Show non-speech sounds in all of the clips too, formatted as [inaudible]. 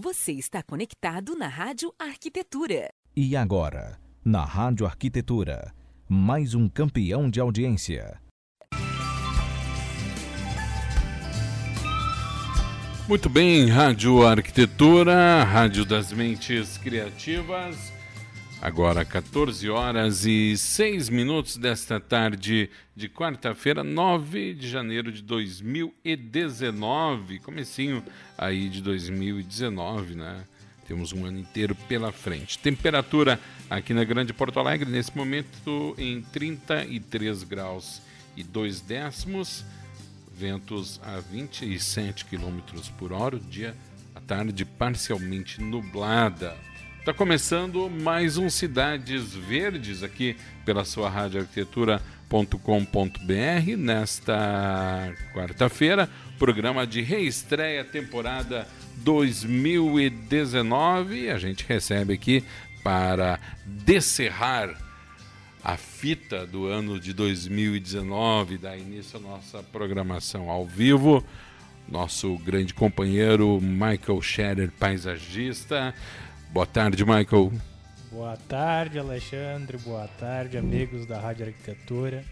Você está conectado na Rádio Arquitetura. E agora, na Rádio Arquitetura, mais um campeão de audiência. Muito bem, Rádio Arquitetura, Rádio das Mentes Criativas. Agora 14 horas e 6 minutos desta tarde de quarta-feira, 9 de janeiro de 2019, comecinho aí de 2019, né? Temos um ano inteiro pela frente. Temperatura aqui na Grande Porto Alegre nesse momento em 33 graus e 2 décimos, ventos a 27 quilômetros por hora, o dia a tarde parcialmente nublada. Está começando mais um Cidades Verdes aqui pela sua rádio arquitetura.com.br nesta quarta-feira, programa de reestreia temporada 2019. A gente recebe aqui para descerrar a fita do ano de 2019, dar início à nossa programação ao vivo. Nosso grande companheiro Michael Scherer, paisagista. Boa tarde, Michael. Boa tarde, Alexandre. Boa tarde, amigos da Rádio Arquitetura.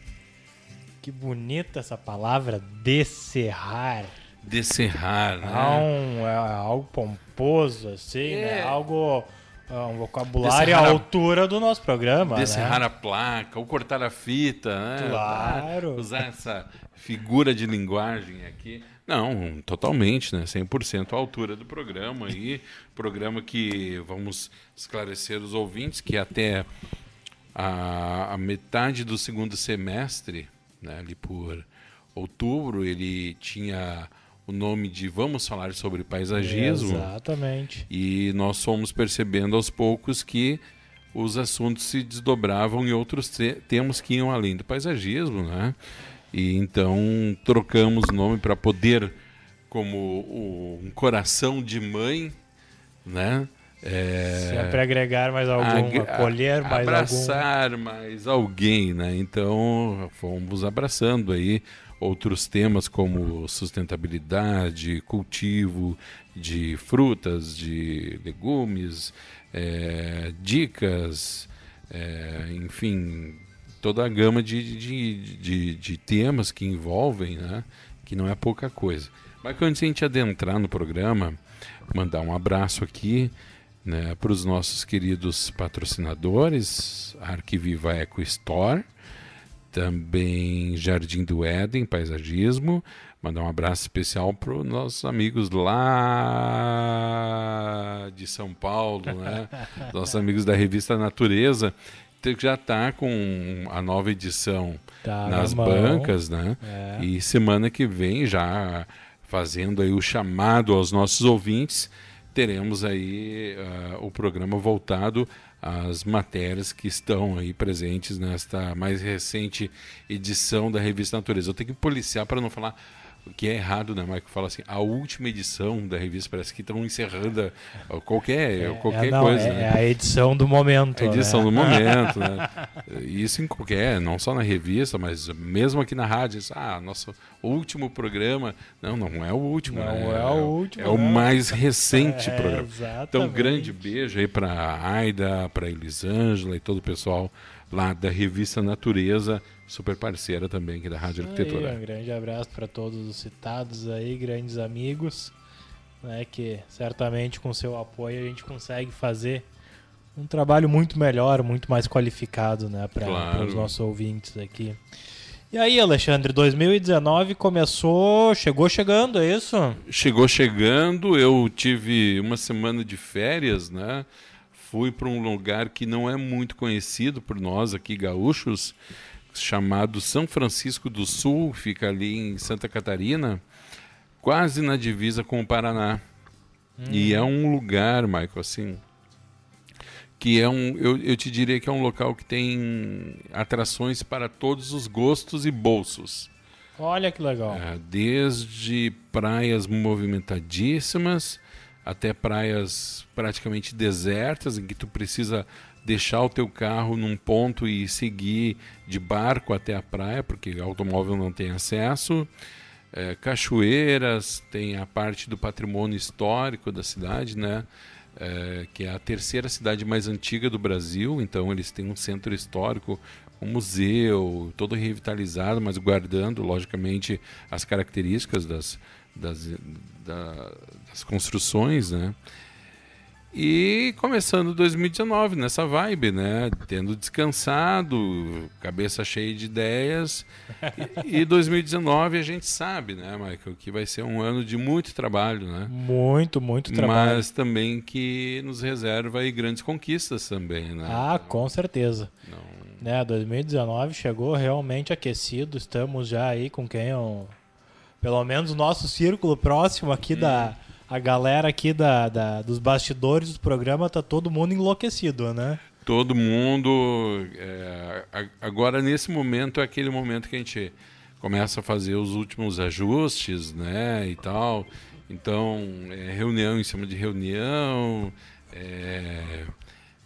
Que bonita essa palavra, descerrar. Descerrar, né? É, um, é algo pomposo, assim, É. né? Algo, é um vocabulário Descerrar à a- altura do nosso programa, Descerrar né? a placa, ou cortar a fita, né? Claro. Usar essa figura de linguagem aqui. Não, totalmente, né? 100% à altura do programa aí. Programa que vamos esclarecer os ouvintes que até a, a metade do segundo semestre, né, ali por outubro, ele tinha o nome de Vamos Falar sobre Paisagismo. Exatamente. E nós fomos percebendo aos poucos que os assuntos se desdobravam em outros te- temas que iam além do paisagismo, né? E então trocamos o nome para poder, como um coração de mãe, né? É, Sempre agregar mais algum, ag- acolher mais algum. abraçar mais alguém, né? Então fomos abraçando aí outros temas como sustentabilidade, cultivo de frutas, de legumes, eh, dicas, eh, enfim, toda a gama de, de, de, de temas que envolvem, né? Que não é pouca coisa. Mas antes a gente adentrar no programa, mandar um abraço aqui né, para os nossos queridos patrocinadores, Arquiviva Eco Store, também Jardim do Éden, Paisagismo. Mandar um abraço especial para os nossos amigos lá de São Paulo, né? [laughs] nossos amigos da revista Natureza, já está com a nova edição Tá nas na bancas, né? É. E semana que vem, já fazendo aí o chamado aos nossos ouvintes, teremos aí ah, o programa voltado às matérias que estão aí presentes nesta mais recente edição da revista Natureza. Eu tenho que policiar para não falar que é errado, né, Michael? Fala assim, a última edição da revista parece que estão encerrando a- qualquer, qualquer é, não, coisa. é, né? é a edição do momento. A edição né? do [laughs] momento, né? Isso em qualquer, não só na revista, mas mesmo aqui na rádio. isso, Ah, nosso último programa. Não, não é o último. Não né? é o último, É o mais recente [laughs] É, programa. exatamente. Então, grande beijo aí para Aida, para Elisângela e todo o pessoal lá da revista Natureza, super parceira também aqui da Rádio Aí, Arquitetura. um grande abraço para todos os citados aí, grandes amigos, né, que certamente com seu apoio a gente consegue fazer um trabalho muito melhor, muito mais qualificado, né, para Claro. os nossos ouvintes aqui. E aí, Alexandre, 2019 começou, chegou chegando, é isso? Chegou chegando, eu tive uma semana de férias, né? Fui para um lugar que não é muito conhecido por nós aqui gaúchos, chamado São Francisco do Sul, fica ali em Santa Catarina, quase na divisa com o Paraná. E é um lugar, Michael, assim, que é um, eu, eu te diria que é um local que tem atrações para todos os gostos e bolsos. Olha que legal. É, desde praias movimentadíssimas até praias praticamente desertas, em que tu precisa deixar o teu carro num ponto e seguir de barco até a praia, porque automóvel não tem acesso. é, cachoeiras, tem a parte do patrimônio histórico da cidade, né? É, que é a terceira cidade mais antiga do Brasil, então eles têm um centro histórico, um museu, todo revitalizado, mas guardando, logicamente, as características das, das, da, das construções, né? E começando 2019 nessa vibe, né? Tendo descansado, cabeça cheia de ideias. E, e 2019 a gente sabe, né, Michael, que vai ser um ano de muito trabalho, né? Muito, muito trabalho. Mas também que nos reserva aí grandes conquistas também, né? Ah, com certeza. Não... Né, 2019 chegou realmente aquecido. Estamos já aí com quem eu... Pelo menos o nosso círculo próximo aqui hum. da a galera aqui da, da, dos bastidores do programa tá todo mundo enlouquecido, né? Todo mundo. É, agora, nesse momento, é aquele momento que a gente começa a fazer os últimos ajustes, né? E tal. Então, é reunião em cima de reunião. É,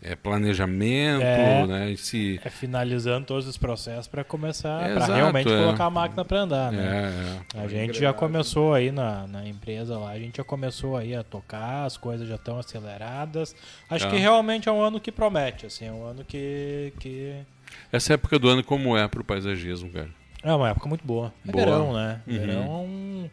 é, planejamento, é, né? Se... É finalizando todos os processos para começar, é, para realmente é. colocar a máquina para andar, né? É, é. a gente já começou aí na, na empresa lá, a gente já começou aí a tocar, as coisas já estão aceleradas. Acho que realmente é um ano que promete, assim, é um ano que, que... Essa época do ano como é para o paisagismo, cara? É uma época muito boa. É boa. verão, né? Uhum. Verão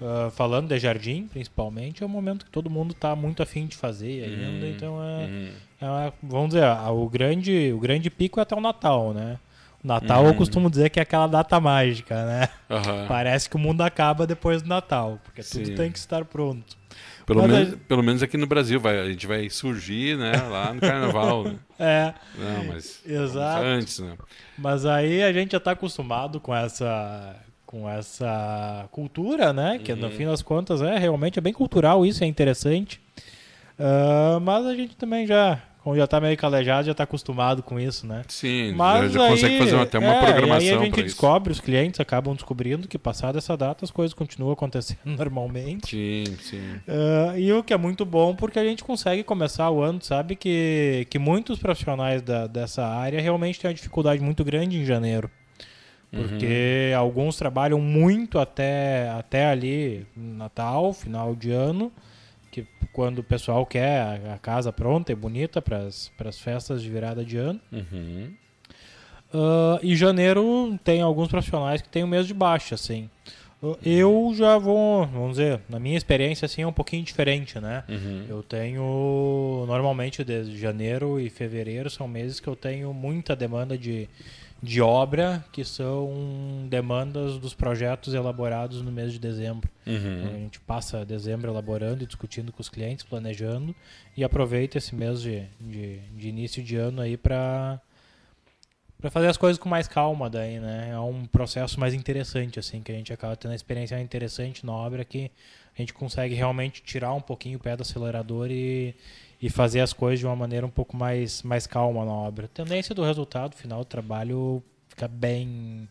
Uh, falando de jardim, principalmente, é um momento que todo mundo está muito afim de fazer ainda, uhum. então é, uhum. É, vamos dizer, o grande, o grande pico é até o Natal, né? O Natal uhum. eu costumo dizer que é aquela data mágica, né? Parece que o mundo acaba depois do Natal, porque Sim. tudo tem que estar pronto. Pelo, menos, a... pelo menos aqui no Brasil, vai, a gente vai surgir né, lá no Carnaval. Né? [laughs] É. Não, mas Exato. antes, né? Mas aí a gente já está acostumado com essa com essa cultura, né? Que uhum. no fim das contas é realmente é bem cultural isso, é interessante. Uh, mas a gente também já, como já está meio calejado, já está acostumado com isso, né? Sim, mas já, já aí, consegue fazer até uma é, programação. E aí a gente descobre, isso. os clientes acabam descobrindo que passada essa data as coisas continuam acontecendo [laughs] normalmente. Sim, sim. Uh, e o que é muito bom porque a gente consegue começar o ano, sabe que, que muitos profissionais da, dessa área realmente têm uma dificuldade muito grande em janeiro. Porque uhum. alguns trabalham muito até, até ali, Natal, final de ano, que quando o pessoal quer a, a casa pronta e bonita para as festas de virada de ano. Uhum. Uh, e janeiro tem alguns profissionais que tem o mês de baixa, assim. Eu já vou, vamos dizer, na minha experiência assim é um pouquinho diferente, né? Uhum. Eu tenho normalmente desde janeiro e fevereiro são meses que eu tenho muita demanda de, de obra, que são demandas dos projetos elaborados no mês de dezembro. Uhum. A gente passa dezembro elaborando e discutindo com os clientes, planejando, e aproveita esse mês de, de, de início de ano aí para para fazer as coisas com mais calma daí, né? É um processo mais interessante, assim, que a gente acaba tendo uma experiência interessante na obra que a gente consegue realmente tirar um pouquinho o pé do acelerador e, e fazer as coisas de uma maneira um pouco mais, mais calma na obra. A tendência do resultado final do trabalho fica bem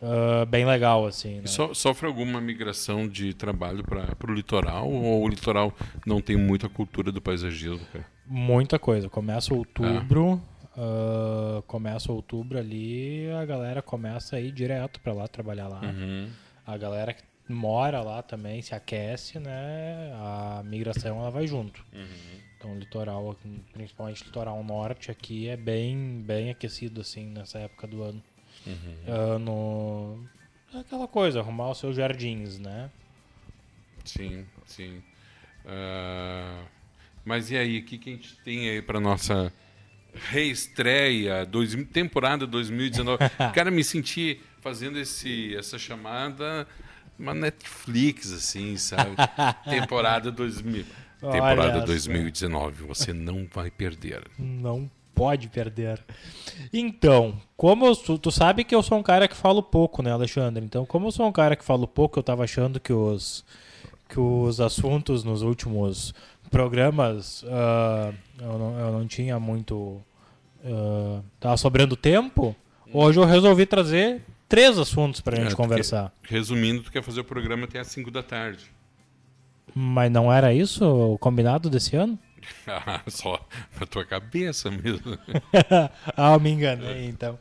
uh, bem legal assim. Né? So, sofre alguma migração de trabalho para o litoral ou o litoral não tem muita cultura do paisagismo? Cara? Muita coisa. Começa outubro, uh, começa outubro ali, a galera começa a ir direto para lá trabalhar lá. Uhum. A galera que mora lá também se aquece, né? A migração ela vai junto. Uhum. Então, o litoral, principalmente o litoral norte aqui, é bem, bem aquecido, assim, nessa época do ano. Uhum. Ano... É aquela coisa, arrumar os seus jardins, né? Sim, sim. Uh... Mas e aí, o que, que a gente tem aí para nossa reestreia, dois, temporada 2019? [laughs] Cara, me senti fazendo esse, essa chamada uma Netflix, assim, sabe? [laughs] temporada 2000. Temporada 2019, você não vai perder. Não pode perder. Então, como eu, tu sabe que eu sou um cara que falo pouco, né, Alexandre? Então, como eu sou um cara que falo pouco, eu tava achando que os que os assuntos nos últimos programas uh, eu, não, eu, não, tinha muito uh, tava sobrando tempo. Hoje eu resolvi trazer três assuntos pra gente é, conversar. resumindo, tu quer fazer o programa até às 5 da tarde. Mas não era isso o combinado desse ano? [laughs] Ah, só na tua cabeça mesmo. [laughs] ah, eu me enganei, então.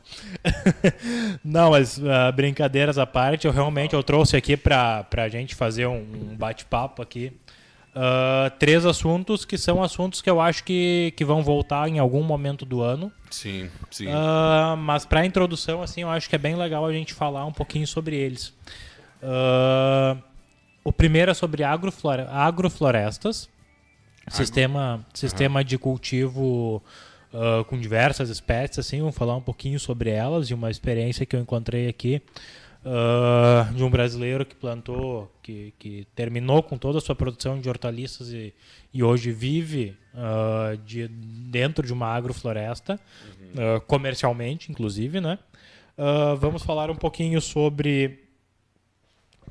[laughs] Não, mas uh, brincadeiras à parte, eu realmente eu trouxe aqui para a gente fazer um, um bate-papo aqui. Uh, três assuntos que são assuntos que eu acho que, que vão voltar em algum momento do ano. Sim, sim. Uh, mas para introdução, assim, eu acho que é bem legal a gente falar um pouquinho sobre eles. O primeiro é sobre agroflore agroflorestas Sistema, sistema de cultivo uh, com diversas espécies, assim, vamos falar um pouquinho sobre elas e uma experiência que eu encontrei aqui uh, de um brasileiro que plantou, que, que terminou com toda a sua produção de hortaliças e, e hoje vive uh, de, dentro de uma agrofloresta, uhum. comercialmente, inclusive, né? vamos falar um pouquinho sobre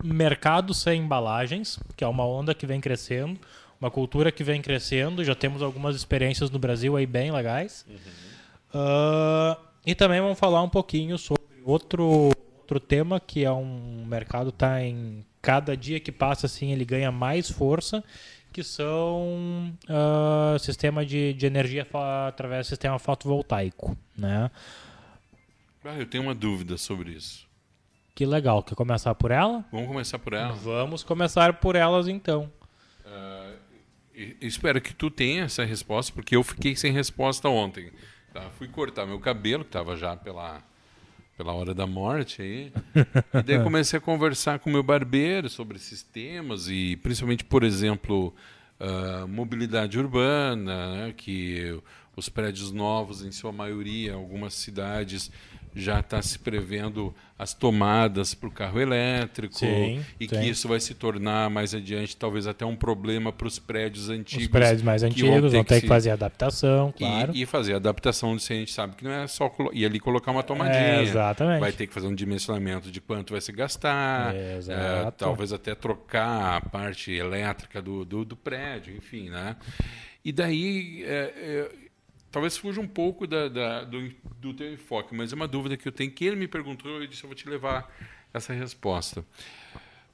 mercado sem embalagens, que é uma onda que vem crescendo uma cultura que vem crescendo, já temos algumas experiências no Brasil aí bem legais. Uhum. Uh, e também vamos falar um pouquinho sobre outro, outro tema que é um mercado tá em cada dia que passa assim ele ganha mais força, que são uh, sistema de, de energia através do sistema fotovoltaico, né? Ah, eu tenho uma dúvida sobre isso. Que legal. Quer começar por ela? Vamos começar por ela. Vamos começar por elas então. Uh, espero que tu tenha essa resposta, porque eu fiquei sem resposta ontem. Tá? Fui cortar meu cabelo, que estava já pela, pela hora da morte aí. e daí comecei a conversar com o meu barbeiro sobre esses temas e principalmente, por exemplo, uh, mobilidade urbana, né? que os prédios novos, em sua maioria, algumas cidades já está se prevendo as tomadas para o carro elétrico sim, e sim. que isso vai se tornar mais adiante talvez até um problema para os prédios antigos. Os prédios mais antigos vão ter, vão ter que, que, fazer adaptação, claro. E, e, fazer adaptação se a gente sabe que não é só e ali colocar uma tomadinha. É, exatamente. Vai ter que fazer um dimensionamento de quanto vai se gastar, é, é, talvez até trocar a parte elétrica do, do, do prédio, enfim, né? E daí é, é talvez fuja um pouco da, da, do, do teu enfoque, mas é uma dúvida que eu tenho que ele me perguntou e eu disse eu vou te levar essa resposta.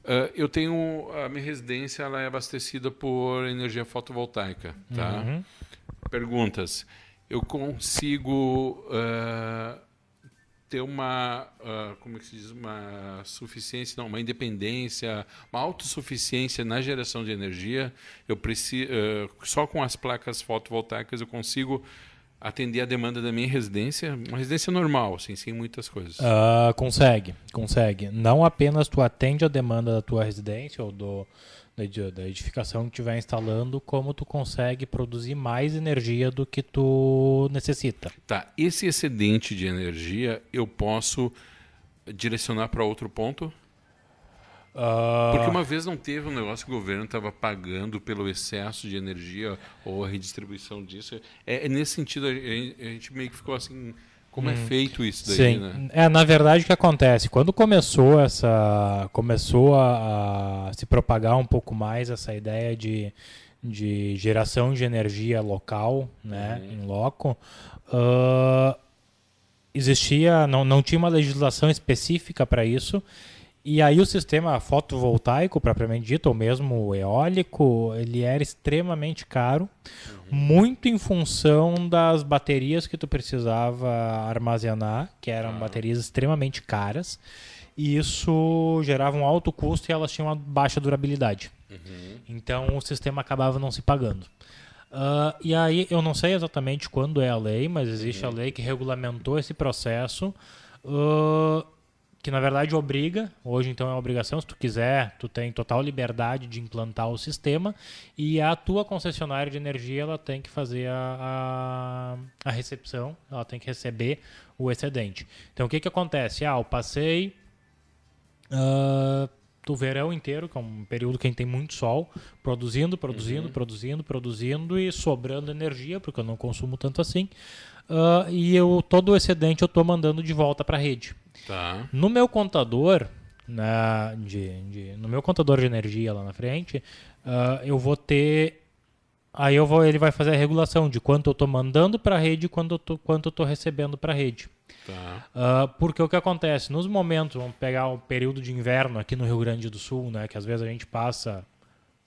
Uh, eu tenho a minha residência ela é abastecida por energia fotovoltaica, tá? Uhum. Perguntas. Eu consigo uh, ter uma, uh, como é que se diz, uma suficiência, não, uma independência, uma autossuficiência na geração de energia. Eu preciso, só com as placas fotovoltaicas eu consigo atender a demanda da minha residência, uma residência normal, assim, sem muitas coisas. Uh, consegue, consegue. Não apenas tu atende a demanda da tua residência ou do, da edificação que estiver instalando, como tu consegue produzir mais energia do que tu necessita. Tá, esse excedente de energia eu posso direcionar para outro ponto? Uh... Porque uma vez não teve um negócio que o governo estava pagando pelo excesso de energia ou a redistribuição disso. É, é nesse sentido, a gente, a gente, meio que ficou assim. Como é hum. é feito isso daí, Sim. né? É, na verdade, o que acontece? Quando começou essa. começou a, a se propagar um pouco mais essa ideia de, de geração de energia local, né, uhum. em loco, uh, existia. Não, não tinha uma legislação específica para isso. E aí o sistema fotovoltaico, propriamente dito, ou mesmo eólico, ele era extremamente caro, uhum. muito em função das baterias que tu precisava armazenar, que eram uhum. baterias extremamente caras, e isso gerava um alto custo e elas tinham uma baixa durabilidade. Uhum. Então o sistema acabava não se pagando. Uh, e aí eu não sei exatamente quando é a lei, mas existe a uhum. lei que regulamentou esse processo. Uh, que na verdade obriga, hoje então é uma obrigação, se tu quiser, tu tem total liberdade de implantar o sistema e a tua concessionária de energia ela tem que fazer a, a, a recepção, ela tem que receber o excedente. Então o que que acontece? Ah, eu passei uh, o verão inteiro, que é um período que a gente tem muito sol, produzindo, produzindo, uhum. produzindo, produzindo e sobrando energia, porque eu não consumo tanto assim. Uh, e eu todo o excedente eu estou mandando de volta para a rede. Tá. No meu contador, na, de, de, no meu contador de energia lá na frente, uh, eu vou ter. Aí eu vou, ele vai fazer a regulação de quanto eu estou mandando para a rede e quanto eu quanto eu estou recebendo para a rede. Tá. Uh, porque o que acontece? Nos momentos, vamos pegar o período de inverno aqui no Rio Grande do Sul, né, que às vezes a gente passa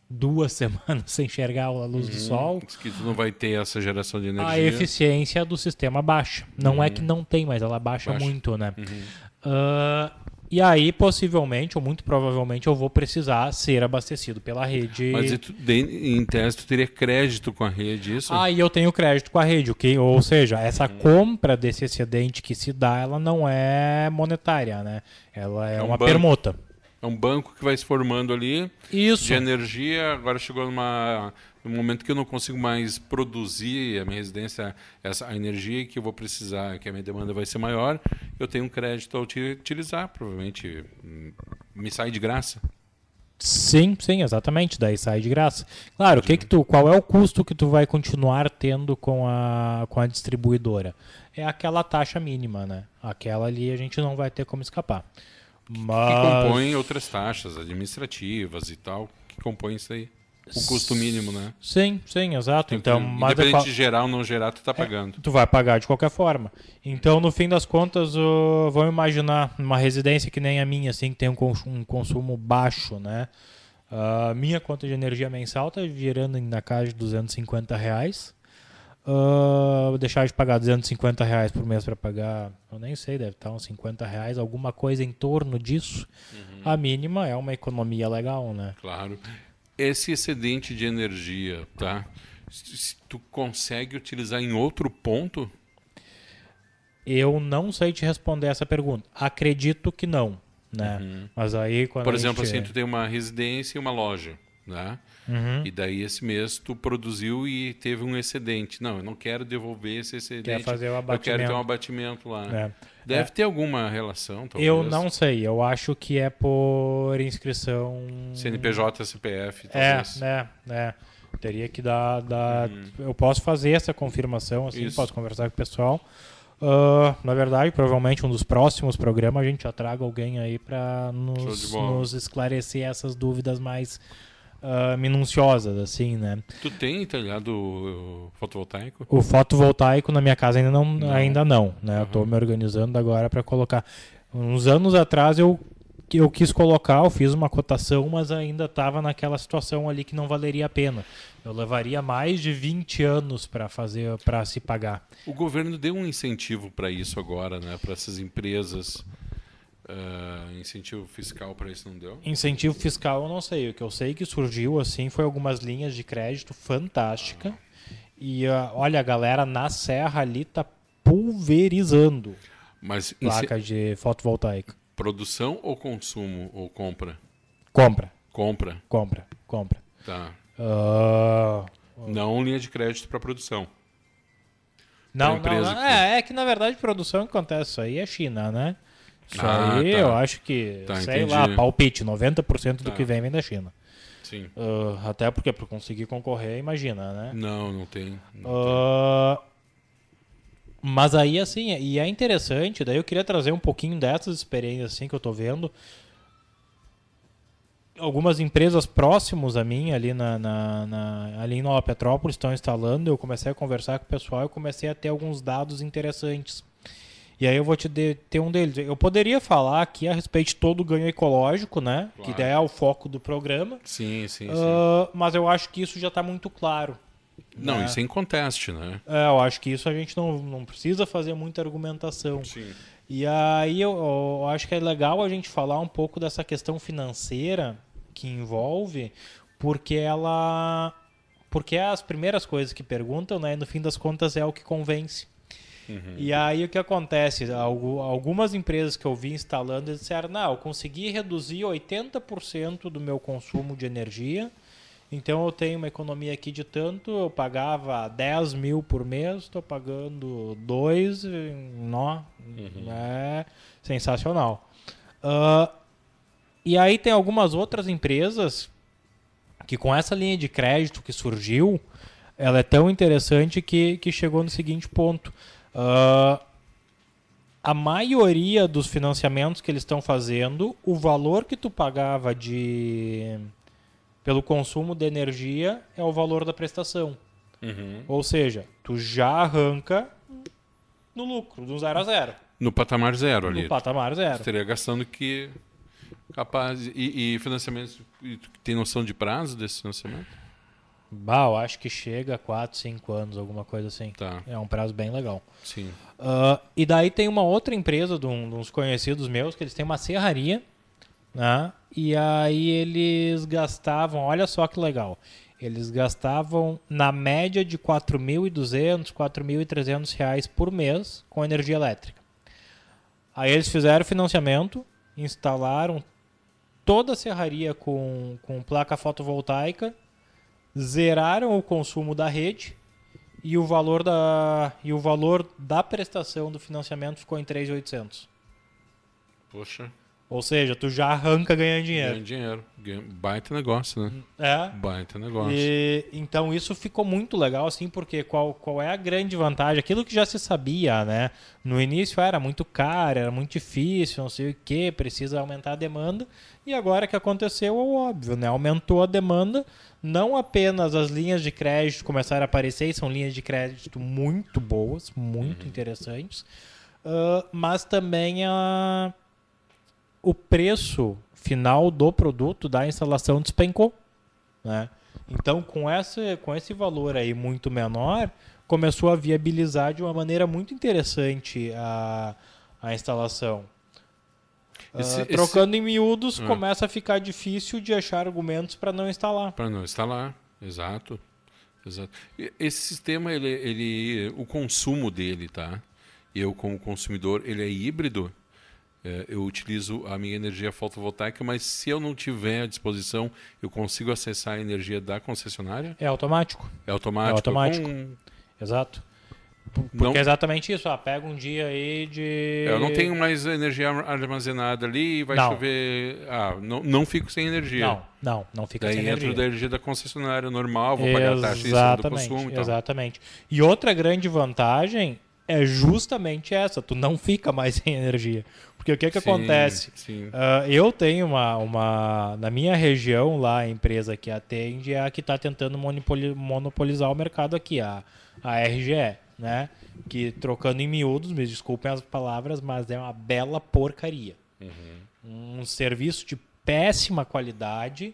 duas [laughs] semanas sem enxergar a luz do sol, Que tu não vai ter essa geração de energia. a eficiência do sistema baixa. Não é que não tem, mas ela baixa, Baixa. muito, né? Ah, e aí, possivelmente, ou muito provavelmente, eu vou precisar ser abastecido pela rede. Mas tu, de- em tese tu teria crédito com a rede, isso? Ah, e eu tenho crédito com a rede, ok? Ou seja, essa compra desse excedente que se dá, ela não é monetária, né? Ela é, É um uma banco. permuta. É um banco que vai se formando ali Isso. de energia. Agora chegou numa, num momento que eu não consigo mais produzir a minha residência, essa, a energia que eu vou precisar, que a minha demanda vai ser maior. Eu tenho um crédito a uti- utilizar, provavelmente hum, me sai de graça. Sim, sim, exatamente. Daí sai de graça. Claro, o que que tu, qual é o custo que tu vai continuar tendo com a, com a distribuidora? É aquela taxa mínima, né? Aquela ali a gente não vai ter como escapar. Que Mas... compõem outras taxas administrativas e tal, que compõem isso aí. O custo mínimo, né? Sim, sim, exato. Então, mas eu Independente falo- de gerar ou não gerar, tu tá pagando. Tu vai pagar de qualquer forma. Então, no fim das contas, uh, vamos imaginar uma residência que nem a minha, assim, que tem um, cons- um consumo baixo, né? A minha conta de energia mensal tá girando na casa de 250 reais. Uh, deixar de pagar 250 reais por mês para pagar, eu nem sei, deve estar uns 50 reais, alguma coisa em torno disso. A mínima é uma economia legal, né? Claro. Esse excedente de energia, tá? Se tu consegue utilizar em outro ponto, Eu não sei te responder essa pergunta. Acredito que não, né? Mas aí quando por exemplo, gente... assim, tu tem uma residência e uma loja, né? Uhum. E daí esse mês tu produziu e teve um excedente. Não, eu não quero devolver esse excedente. fazer o Eu quero ter abatimento. um abatimento lá. É. Deve ter alguma relação, talvez. Eu não sei, eu acho que é por inscrição. CNPJ, CPF, É, talvez. né, né. Teria que dar. dar... Eu posso fazer essa confirmação, assim, Uhum. Isso. posso conversar com o pessoal. Ah, na verdade, provavelmente um dos próximos programas a gente já traga alguém aí para nos, nos esclarecer essas dúvidas mais ah, minuciosas, assim, né? Tu tem telhado uh, fotovoltaico? O fotovoltaico na minha casa ainda não, Não. ainda não, né? Eu tô me organizando agora para colocar. Uns anos atrás eu eu quis colocar, eu fiz uma cotação, mas ainda estava naquela situação ali que não valeria a pena. Eu levaria mais de 20 anos para fazer para se pagar. O governo deu um incentivo para isso agora, né? Para essas empresas. Ah, incentivo fiscal para isso não deu? Incentivo fiscal eu não sei, o que eu sei que surgiu assim foi algumas linhas de crédito fantástica. E ah, olha, a galera na serra ali tá pulverizando Mas placa de fotovoltaica. produção ou consumo ou compra? Compra, Compra, compra, compra. tá. Ah, Não linha de crédito para produção. não, não, não. que- É, é que na verdade produção que acontece isso aí é China, né? Isso Ah, aí tá. eu acho que, Tá, sei entendi. lá, palpite, 90% do Tá. que vem vem da China. Sim. Ah, até porque para conseguir concorrer, imagina, né? Não, não tem. não Ah, mas aí, assim, e é interessante, daí eu queria trazer um pouquinho dessas experiências, assim, que eu tô vendo. Algumas empresas próximos a mim, ali, na, na, na- ali em Nova Petrópolis, estão instalando. Eu comecei a conversar com o pessoal e comecei a ter alguns dados interessantes. E aí eu vou te de- ter um deles. Eu poderia falar aqui a respeito de todo o ganho ecológico, né? Claro. Que é o foco do programa. Sim, sim, sim. Ah, mas eu acho que isso já está muito claro. não, né? isso é em conteste, né? É, eu acho que isso a gente não, não precisa fazer muita argumentação. Sim. E aí eu, eu acho que é legal a gente falar um pouco dessa questão financeira que envolve, porque ela. Porque é as primeiras coisas que perguntam, né? E no fim das contas é o que convence. E aí o que acontece? Algu- Algumas empresas que eu vi instalando disseram, não, eu consegui reduzir 80% do meu consumo de energia. Então eu tenho uma economia aqui de tanto, eu pagava 10 mil por mês, estou pagando 2, nó, é sensacional. Ah, e aí tem algumas outras empresas que com essa linha de crédito que surgiu, ela é tão interessante que, que chegou no seguinte ponto. Ah, a maioria dos financiamentos que eles estão fazendo, o valor que tu pagava de pelo consumo de energia é o valor da prestação. Uhum. Ou seja, tu já arranca no lucro, do zero a zero, No patamar zero ali. no patamar zero. Estaria gastando que Capaz. E, e financiamento, tu tem noção de prazo desse financiamento? Bah, eu acho que chega a 4, 5 anos, alguma coisa assim. Tá, É um prazo bem legal. sim. Ah, e daí tem uma outra empresa de, um- de uns conhecidos meus que eles têm uma serraria, né? E aí eles gastavam, olha só que legal. Eles gastavam na média de 4.200, 4.300 reais por mês com energia elétrica. Aí eles fizeram financiamento, instalaram toda a serraria com, com placa fotovoltaica, zeraram o consumo da rede e o valor da e o valor da prestação do financiamento ficou em 3.800. Poxa, Ou seja, tu já arranca ganhando ganha dinheiro. dinheiro. Ganha- Baita negócio, né? É. Baita negócio. E, então isso ficou muito legal assim, porque qual, qual é a grande vantagem? Aquilo que já se sabia, né? No início era muito caro, era muito difícil, não sei o que, precisa aumentar a demanda. E agora que aconteceu é o óbvio, né? Aumentou a demanda, não apenas as linhas de crédito começaram a aparecer, são linhas de crédito muito boas, muito interessantes, ah, mas também a, o preço final do produto da instalação despencou né? Então, com, essa, com esse valor aí muito menor, começou a viabilizar de uma maneira muito interessante a, a instalação. Esse- esse- trocando em miúdos, Ah. começa a ficar difícil de achar argumentos para não instalar. Para não instalar, exato. exato. Esse sistema, ele, ele, o consumo dele, tá? Eu, como consumidor, ele é híbrido. É, eu utilizo a minha energia fotovoltaica, mas se eu não tiver à disposição, eu consigo acessar a energia da concessionária? É automático, É automático? É automático. Com- exato. Porque Não- é exatamente isso. Ah, pega um dia aí de. Eu não tenho mais energia armazenada ali e vai Não. chover. Ah, não, não fico sem energia. Não, não, não fica Daí sem entra energia. da energia da concessionária normal, vou pagar a taxa em cima do consumo e exatamente. E outra grande vantagem é justamente essa, tu não fica mais sem energia. Porque o que que Sim, acontece? Sim. Ah, eu tenho uma, uma. Na minha região lá, a empresa que atende é a que está tentando monopoli- monopolizar o mercado aqui, a, a RGE, né? Que trocando em miúdos, me desculpem as palavras, mas é uma bela porcaria. Um serviço de péssima qualidade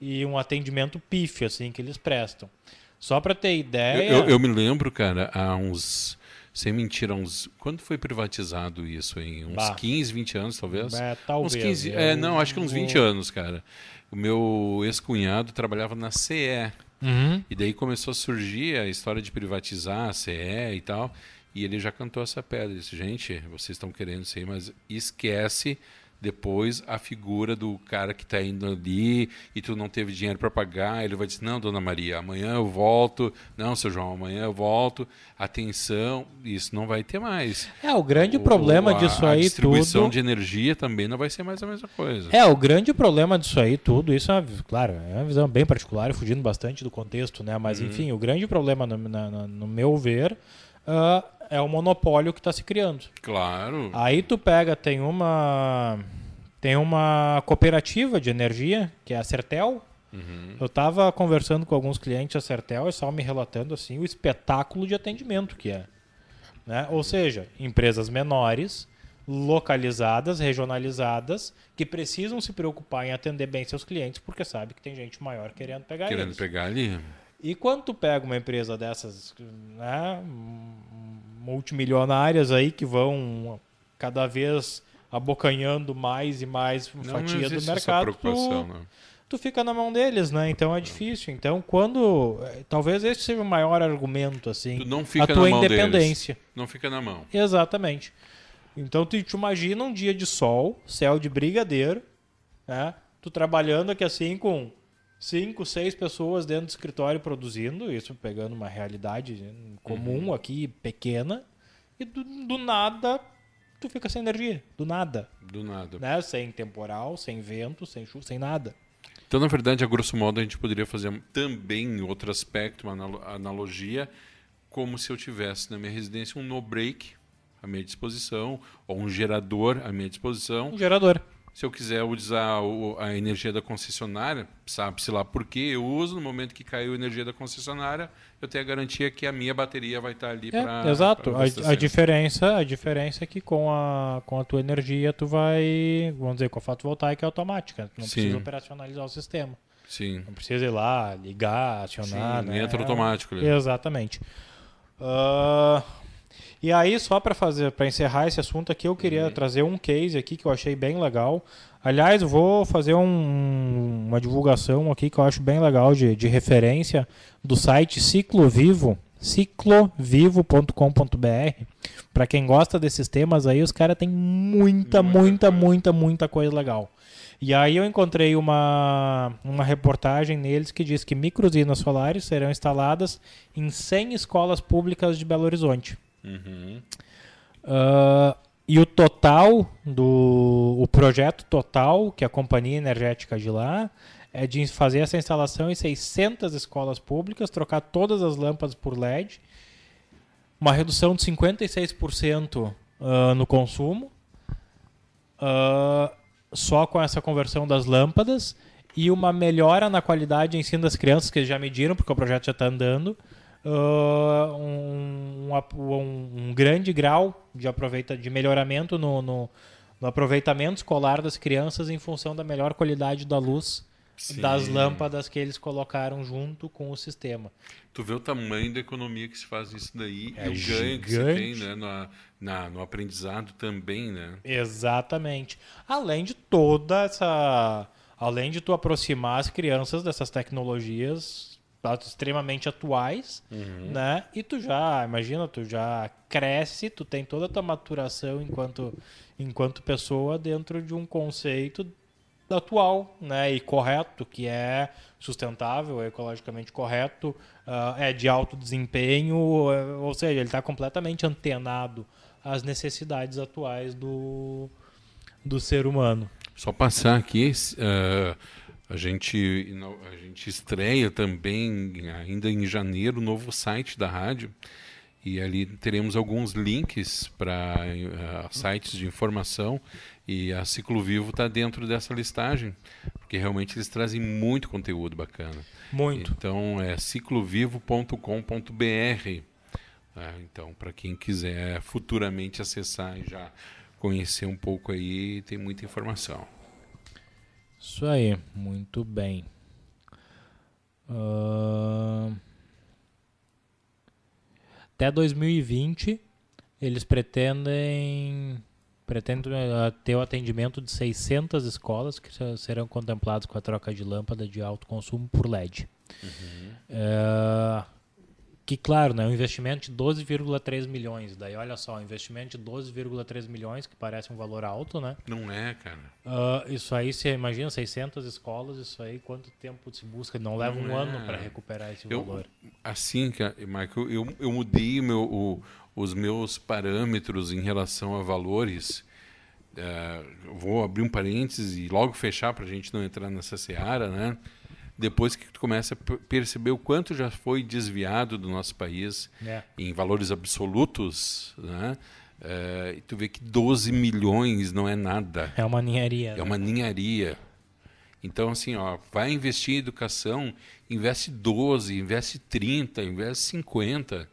e um atendimento pífio, assim, que eles prestam. Só para ter Eu, ideia. eu- eu me lembro, cara, há uns. Sem mentira, uns. Quando foi privatizado isso? Em uns Bah. 15, 20 anos, talvez? É, talvez. Uns 15. Eu É, não, acho que uns vou- 20 anos, cara. O meu ex-cunhado trabalhava na CE. Uhum. E daí começou a surgir a história de privatizar a CE e tal. E ele já cantou essa pedra. Disse, gente, vocês estão querendo isso aí, mas esquece depois a figura do cara que está indo ali e tu não teve dinheiro para pagar. Ele vai dizer, não, dona Maria, amanhã eu volto. Não, seu João, amanhã eu volto. Atenção, isso não vai ter mais. É, o grande O- problema a- disso a aí distribuição tudo. de energia também não vai ser mais a mesma coisa. É, o grande problema disso aí tudo, isso é, uma- claro, é uma visão bem particular e fugindo bastante do contexto, né? Mas, enfim, o grande problema, no, na- no meu ver, ah, é o monopólio que está se criando. Claro. Aí tu pega, tem uma tem uma cooperativa de energia, que é a Sertel. Uhum. Eu estava conversando com alguns clientes da Sertel e estavam me relatando assim o espetáculo de atendimento que é. Né? Ou seja, empresas menores, localizadas, regionalizadas, que precisam se preocupar em atender bem seus clientes, porque sabe que tem gente maior querendo pegar Querendo eles. pegar ali. E quando tu pega uma empresa dessas, né, multimilionárias aí que vão cada vez abocanhando mais e mais fatia do mercado, tu, não. tu fica na mão deles, né? Então é difícil. Então quando, eh, talvez esse seja o maior argumento assim, Tu não fica a tua na mão independência. deles. Não fica na mão. Exatamente. Então tu te imagina um dia de sol, céu de brigadeiro, né? Tu trabalhando aqui assim com cinco, seis pessoas dentro do escritório produzindo, isso pegando uma realidade comum Uhum. aqui, pequena, e do, do nada tu fica sem energia, do nada, Do nada. né? Sem temporal, sem vento, sem chuva, sem nada. Então, na verdade, a grosso modo, a gente poderia fazer também, em outro aspecto, uma analo- analogia, como se eu tivesse na minha residência um no-break à minha disposição, ou um gerador à minha disposição, Um gerador. Se eu quiser usar a energia da concessionária, sabe-se lá por quê, eu uso. No momento que caiu a energia da concessionária, eu tenho a garantia que a minha bateria vai estar ali É, para. exato. A, a diferença, a diferença é que com a, com a tua energia tu vai, vamos dizer, com a fotovoltaica é automática. Não Sim. precisa operacionalizar o sistema. Sim. Não precisa ir lá, ligar, acionar. Sim, né? entra automático ali. Exatamente. Ah, e aí, só para fazer, para encerrar esse assunto aqui, eu queria trazer um case aqui que eu achei bem legal. Aliás, eu vou fazer um- uma divulgação aqui que eu acho bem legal de, de referência do site Ciclovivo, ciclovivo.com.br. Para quem gosta desses temas aí, os caras têm muita, Muita muita, muita coisa legal. E aí eu encontrei uma, uma reportagem neles que diz que micro-usinas solares serão instaladas em 100 escolas públicas de Belo Horizonte. Uhum. Ah, e o total do o projeto total que a companhia energética de lá é de fazer essa instalação em 600 escolas públicas, trocar todas as lâmpadas por LED, uma redução de 56% ah, no consumo, ah, só com essa conversão das lâmpadas e uma melhora na qualidade de ensino das crianças que eles já mediram porque o projeto já está andando. Ah, um, um um- grande grau de, aproveita, de melhoramento no, no- no aproveitamento escolar das crianças em função da melhor qualidade da luz das Sim. lâmpadas que eles colocaram junto com o sistema. Tu vê o tamanho da economia que se faz isso daí É e o ganho que se tem né, na, na- no aprendizado também, né? Exatamente. Além de toda essa. Além de tu aproximar as crianças dessas tecnologias tá, extremamente atuais, né? E tu já, imagina, tu já cresce, tu tem toda a tua maturação enquanto, enquanto pessoa dentro de um conceito atual, né, e correto, que é sustentável, é ecologicamente correto, ah, é de alto desempenho, é, ou seja, ele está completamente antenado às necessidades atuais do, do ser humano. Só passar aqui, eh, a, gente, a gente estreia também, ainda em janeiro, o novo site da rádio. E ali teremos alguns links para sites de informação. E a Ciclo Vivo está dentro dessa listagem, porque realmente eles trazem muito conteúdo bacana. Muito. Então é ciclovivo.com.br. né? então, para quem quiser futuramente acessar e já conhecer um pouco aí, tem muita informação. Isso aí, muito bem. Ahn, Até 2020, eles pretendem, pretendem eh, ter o atendimento de 600 escolas que se- serão contempladas com a troca de lâmpada de alto consumo por LED. Eh, que, claro, né, um investimento de 12,3 milhões. Daí, olha só, um investimento de 12,3 milhões, que parece um valor alto, né? Não é, cara? Ah, isso aí, você imagina, 600 escolas, isso aí, quanto tempo se busca? Não leva um Não é. ano para recuperar esse Eu- valor. Assim, cara, Michael, eu, eu mudei meu, o- os meus parâmetros em relação a valores. Eu vou abrir um parênteses e logo fechar para a gente não entrar nessa seara, né? Depois que tu começa a per- perceber o quanto já foi desviado do nosso país É. em valores absolutos, né? Eh, e tu vê que 12 milhões não é nada. É uma ninharia. É né? uma ninharia. Então, assim, ó, vai investir em educação, investe 12, investe 30, investe 50,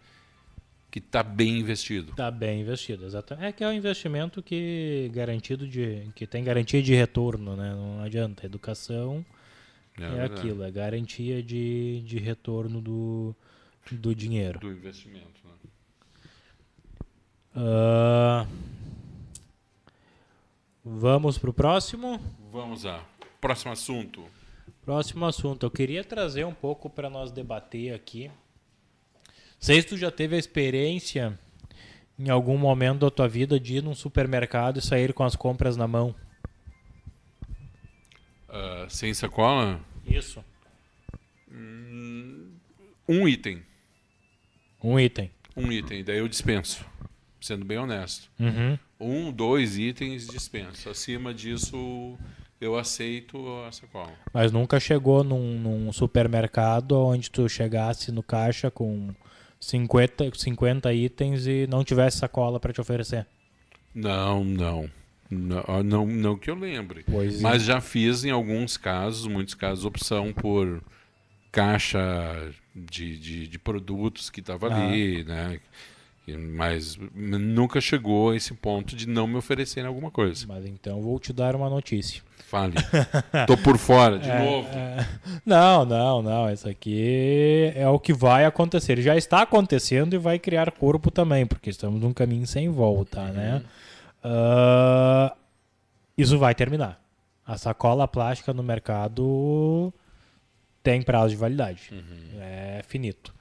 que está bem investido. Tá bem investido, exatamente. É que é um investimento que garantido de que tem garantia de retorno, né? Não adianta. Educação é, verdade. aquilo, é garantia de, de retorno do, do dinheiro. Do investimento. Né? Ah, vamos pro próximo. Vamos lá. Próximo assunto. Próximo assunto. Eu queria trazer um pouco para nós debater aqui. Sei se tu já teve a experiência em algum momento da tua vida de ir num supermercado e sair com as compras na mão. Ah, sem sacola, Isso. um item. Um item. Um item, daí eu dispenso. Sendo bem honesto. Uhum. Um, dois itens dispenso. Acima disso, eu aceito a sacola. Mas nunca chegou num, num supermercado onde tu chegasse no caixa com 50, 50 itens e não tivesse sacola para te oferecer. Não, não. Não, não, não que eu lembre. Pois é. Mas já fiz em alguns casos, muitos casos, opção por caixa de, de, de produtos que estava Ah. ali, né? Mas nunca chegou a esse ponto de não me oferecerem alguma coisa. Mas então vou te dar uma notícia. Fale. [laughs] Tô por fora, de É, novo. é. Não, não, não. Isso aqui é o que vai acontecer. Já está acontecendo e vai criar corpo também, porque estamos num caminho sem volta, né? Ah, isso vai terminar. A sacola plástica no mercado tem prazo de validade. É finito.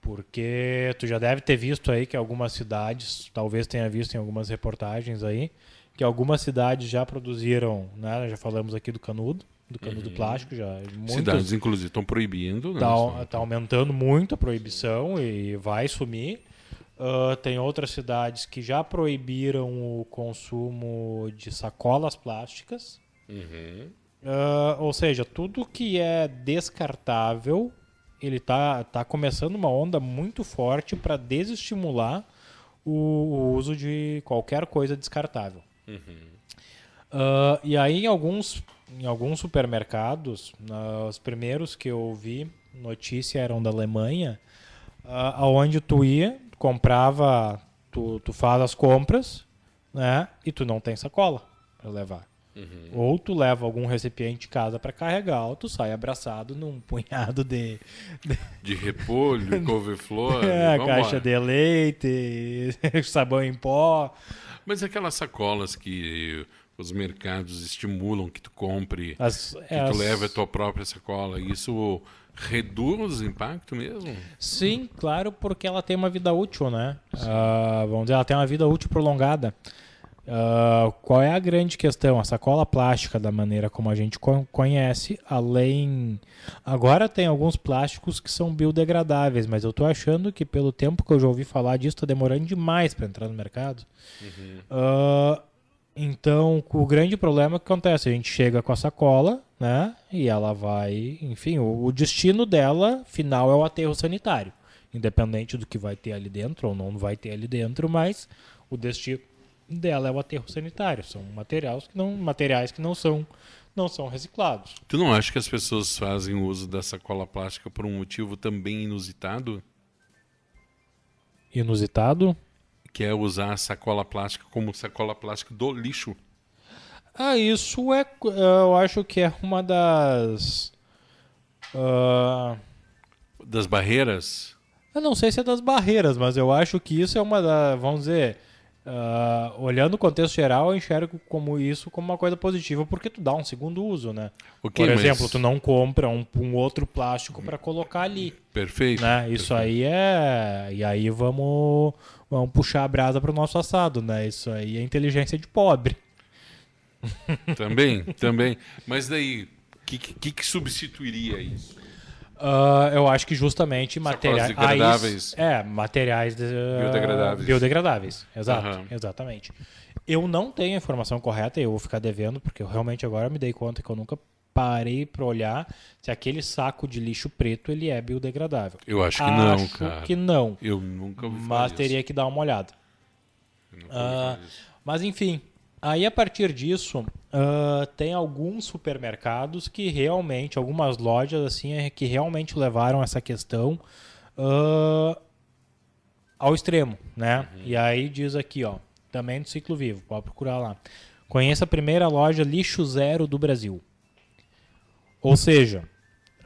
Porque tu já deve ter visto aí que algumas cidades, talvez tenha visto em algumas reportagens aí, que algumas cidades já produziram, né? Já falamos aqui do canudo, do canudo plástico, já muitas Cidades, inclusive, estão proibindo. Né? Tá, tá aumentando muito a proibição e vai sumir. Ah, tem outras cidades que já proibiram o consumo de sacolas plásticas. Uhum. Ah, ou seja, tudo que é descartável, ele tá, tá começando uma onda muito forte para desestimular o, o uso de qualquer coisa descartável. Ah, e aí em alguns, em alguns supermercados, os primeiros que eu vi notícia eram da Alemanha, aonde tu ia, comprava, tu, tu faz as compras, né? E tu não tem sacola para levar. Ou tu leva algum recipiente de casa para carregar, ou tu sai abraçado num punhado de, De repolho, [laughs] couve-flor. é, caixa de leite, [laughs] sabão em pó. Mas aquelas sacolas que os mercados estimulam que tu compre, As, que as- tu leve a tua própria sacola, isso reduz o impacto mesmo? Sim, claro, porque ela tem uma vida útil, né? Ah, vamos dizer, ela tem uma vida útil prolongada. Ah, qual é a grande questão? A sacola plástica, da maneira como a gente co- conhece, além. Agora tem alguns plásticos que são biodegradáveis, mas eu tô achando que pelo tempo que eu já ouvi falar disso, tá demorando demais para entrar no mercado. Ah, então, o grande problema é que acontece, a gente chega com a sacola, né? E ela vai, enfim, o, o destino dela final é o aterro sanitário, independente do que vai ter ali dentro ou não vai ter ali dentro, mas o destino dela é o aterro sanitário. São materiais que não, materiais que não são não são reciclados. Tu não acha que as pessoas fazem uso da sacola plástica por um motivo também inusitado? Inusitado? Que é usar a sacola plástica como sacola plástica do lixo. Ah, isso é, eu acho que é uma das ah, Das barreiras? Eu não sei se é das barreiras, mas eu acho que isso é uma da, vamos dizer, ah, olhando o contexto geral, eu enxergo como isso como uma coisa positiva, porque tu dá um segundo uso, né? Ok, Por mas- exemplo, tu não compra um, um outro plástico para colocar ali, Perfeito. né? Isso aí é, e aí vamos, vamos puxar a brasa pro nosso assado, né? Isso aí é inteligência de pobre. [laughs] Também, também. Mas daí, o que, que, que substituiria isso? Ah, eu acho que justamente materiais degradáveis. aí- é, materiais de- Biodegradáveis. biodegradáveis, exato, Aham. exatamente. Eu não tenho a informação correta e eu vou ficar devendo porque eu realmente agora me dei conta que eu nunca parei para olhar se aquele saco de lixo preto ele é biodegradável. Eu acho que não, Acho cara. que não, Eu nunca ouvi mas teria que dar uma olhada. Ah, disso. mas enfim, aí a partir disso, ah, tem alguns supermercados que realmente, algumas lojas assim, é que realmente levaram essa questão ah, ao extremo, né? E aí diz aqui, ó, também do Ciclo Vivo, pode procurar lá. Conheça a primeira loja lixo zero do Brasil. Ou seja,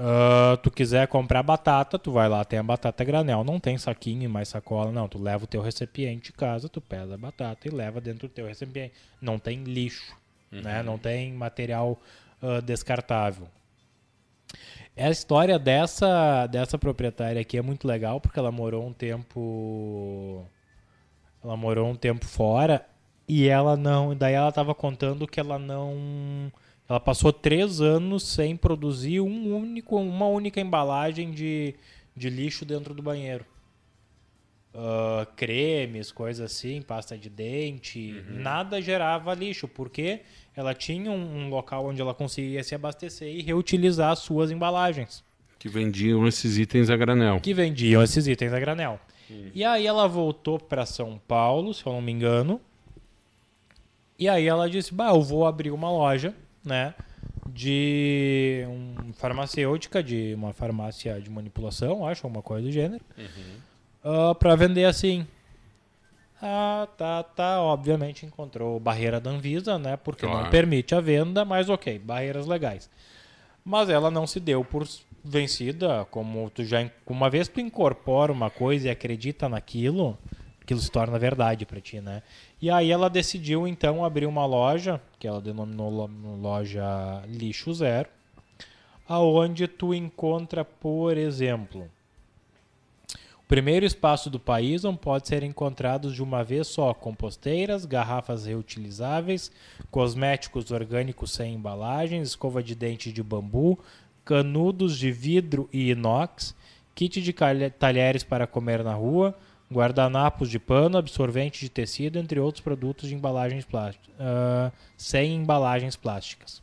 ah, tu quiser comprar batata, tu vai lá, tem a batata granel, não tem saquinho e mais sacola, não. Tu leva o teu recipiente de casa, tu pesa a batata e leva dentro do teu recipiente. Não tem lixo, né? Não tem material ah, descartável. A história dessa, dessa proprietária aqui é muito legal porque ela morou um tempo. Ela morou um tempo fora e ela não. Daí ela estava contando que ela não. Ela passou três anos sem produzir um único, uma única embalagem de, de lixo dentro do banheiro. Ah, cremes, coisas assim, pasta de dente, nada gerava lixo, porque ela tinha um, um local onde ela conseguia se abastecer e reutilizar as suas embalagens Que vendiam esses itens a granel. que vendiam esses itens a granel. E aí ela voltou para São Paulo, se eu não me engano, E aí ela disse, bah, eu vou abrir uma loja, né? De um farmacêutica, de uma farmácia de manipulação, acho, alguma coisa do gênero. Uhum. para vender assim. Ah, tá, tá. Obviamente encontrou barreira da Anvisa, né? Porque Claro. não permite a venda, mas ok, barreiras legais. Mas ela não se deu por vencida, como tu já uma vez tu incorpora uma coisa e acredita naquilo, aquilo se torna verdade pra ti, né? E aí ela decidiu então abrir uma loja, que ela denominou lo- loja Lixo Zero, aonde tu encontra, por exemplo, o primeiro espaço do país onde pode ser encontrados de uma vez só composteiras, garrafas reutilizáveis, cosméticos orgânicos sem embalagens, escova de dente de bambu, canudos de vidro e inox, kit de talheres para comer na rua, guardanapos de pano, absorvente de tecido, entre outros produtos de embalagens plásticas, ah, sem embalagens plásticas.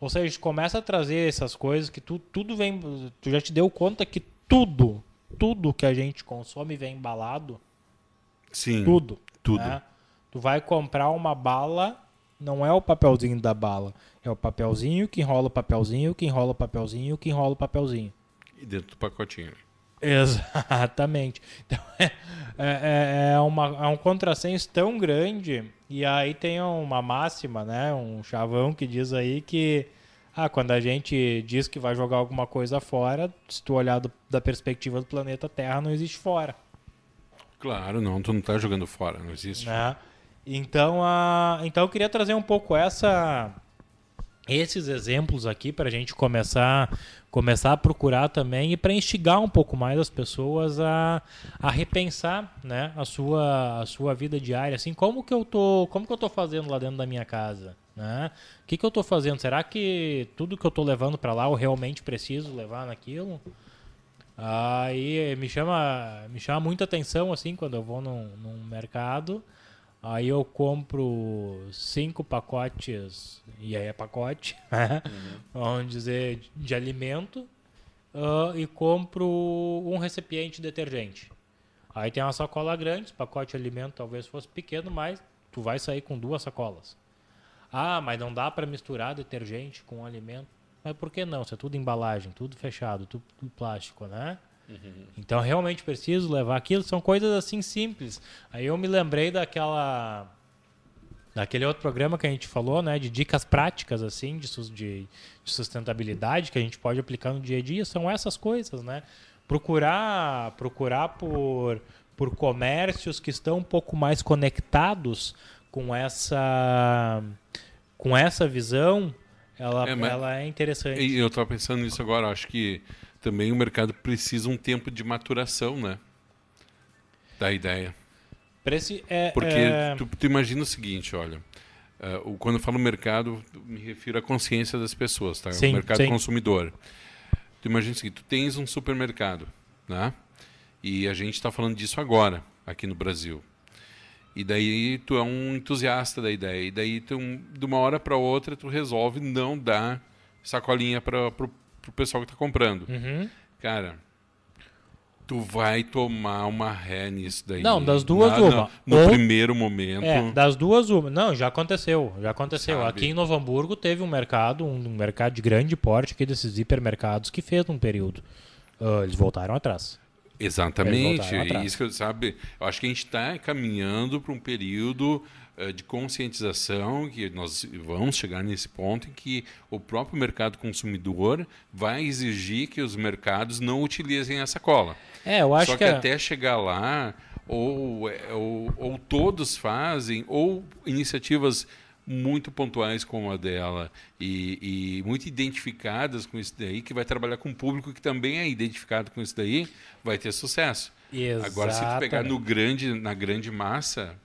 Ou seja, a gente começa a trazer essas coisas que tu, tudo vem. Tu já te deu conta que tudo, tudo que a gente consome vem embalado? Sim. Tudo. Tudo. né? Tu vai comprar uma bala, não é o papelzinho da bala. É o papelzinho que enrola o papelzinho, que enrola o papelzinho, que enrola o papelzinho. E dentro do pacotinho. Exatamente. [laughs] Então, é, é, é, uma, é um contrassenso tão grande. E aí tem uma máxima, né? Um chavão que diz aí que ah, quando a gente diz que vai jogar alguma coisa fora, se tu olhar do- da perspectiva do planeta Terra, não existe fora. Claro, não, tu não tá jogando fora, não existe. né? Então, a, então eu queria trazer um pouco essa esses exemplos aqui para a gente começar começar a procurar também e para instigar um pouco mais as pessoas a, a repensar né a sua a sua vida diária assim como que eu tô como que eu tô fazendo lá dentro da minha casa né o que que eu tô fazendo será que tudo que eu tô levando para lá eu realmente preciso levar naquilo Aí me chama, me chama muita atenção assim quando eu vou num, num mercado. Aí eu compro cinco pacotes, e aí é pacote, [laughs] né? vamos dizer, de- alimento, ah, e compro um recipiente de detergente. Aí tem uma sacola grande, pacote de alimento talvez fosse pequeno, mas tu vai sair com duas sacolas. Ah, mas não dá para misturar detergente com alimento. Mas por que não? Isso é tudo embalagem, tudo fechado, tudo, tudo plástico, né? Então realmente preciso levar aquilo. São coisas assim simples. Aí eu me lembrei daquela. Daquele outro programa que a gente falou, né? De dicas práticas, assim, de, de, de sustentabilidade que a gente pode aplicar no dia a dia. São essas coisas, né? Procurar, procurar por, por comércios que estão um pouco mais conectados com essa, com essa visão. Ela É, ela é interessante. Eu tava pensando nisso agora, acho que também o mercado precisa um tempo de maturação, né? Da ideia. Preci- é- Porque é- tu, tu imagina o seguinte, olha. o- quando eu falo mercado, me refiro à consciência das pessoas, tá? Sim, o mercado sim. consumidor. Tu imagina o seguinte, tu tens um supermercado, né? E a gente está falando disso agora, aqui no Brasil. E daí tu é um entusiasta da ideia. E daí, tu, de uma hora para outra, tu resolve não dar sacolinha para o pessoal que está comprando. Uhum. Cara, tu vai tomar uma ré nisso daí. Não, das duas, Na- uma. na- No Ou- primeiro momento. É, das duas uma. Não, já aconteceu, já aconteceu. Sabe? Aqui em Novo Hamburgo teve um mercado, um, um mercado de grande porte aqui desses hipermercados que fez um período. Ah, eles voltaram atrás. Exatamente. atrás. Isso que eu sabe. Eu acho que a gente está caminhando para um período de conscientização que nós vamos chegar nesse ponto em que o próprio mercado consumidor vai exigir que os mercados não utilizem essa cola. É, eu acho Só que, que, é- até chegar lá, ou, é, ou, ou todos fazem, ou iniciativas muito pontuais como a dela e, e muito identificadas com isso daí, que vai trabalhar com um público que também é identificado com isso daí, vai ter sucesso. Agora, se tu pegar no Exatamente. grande, na grande massa,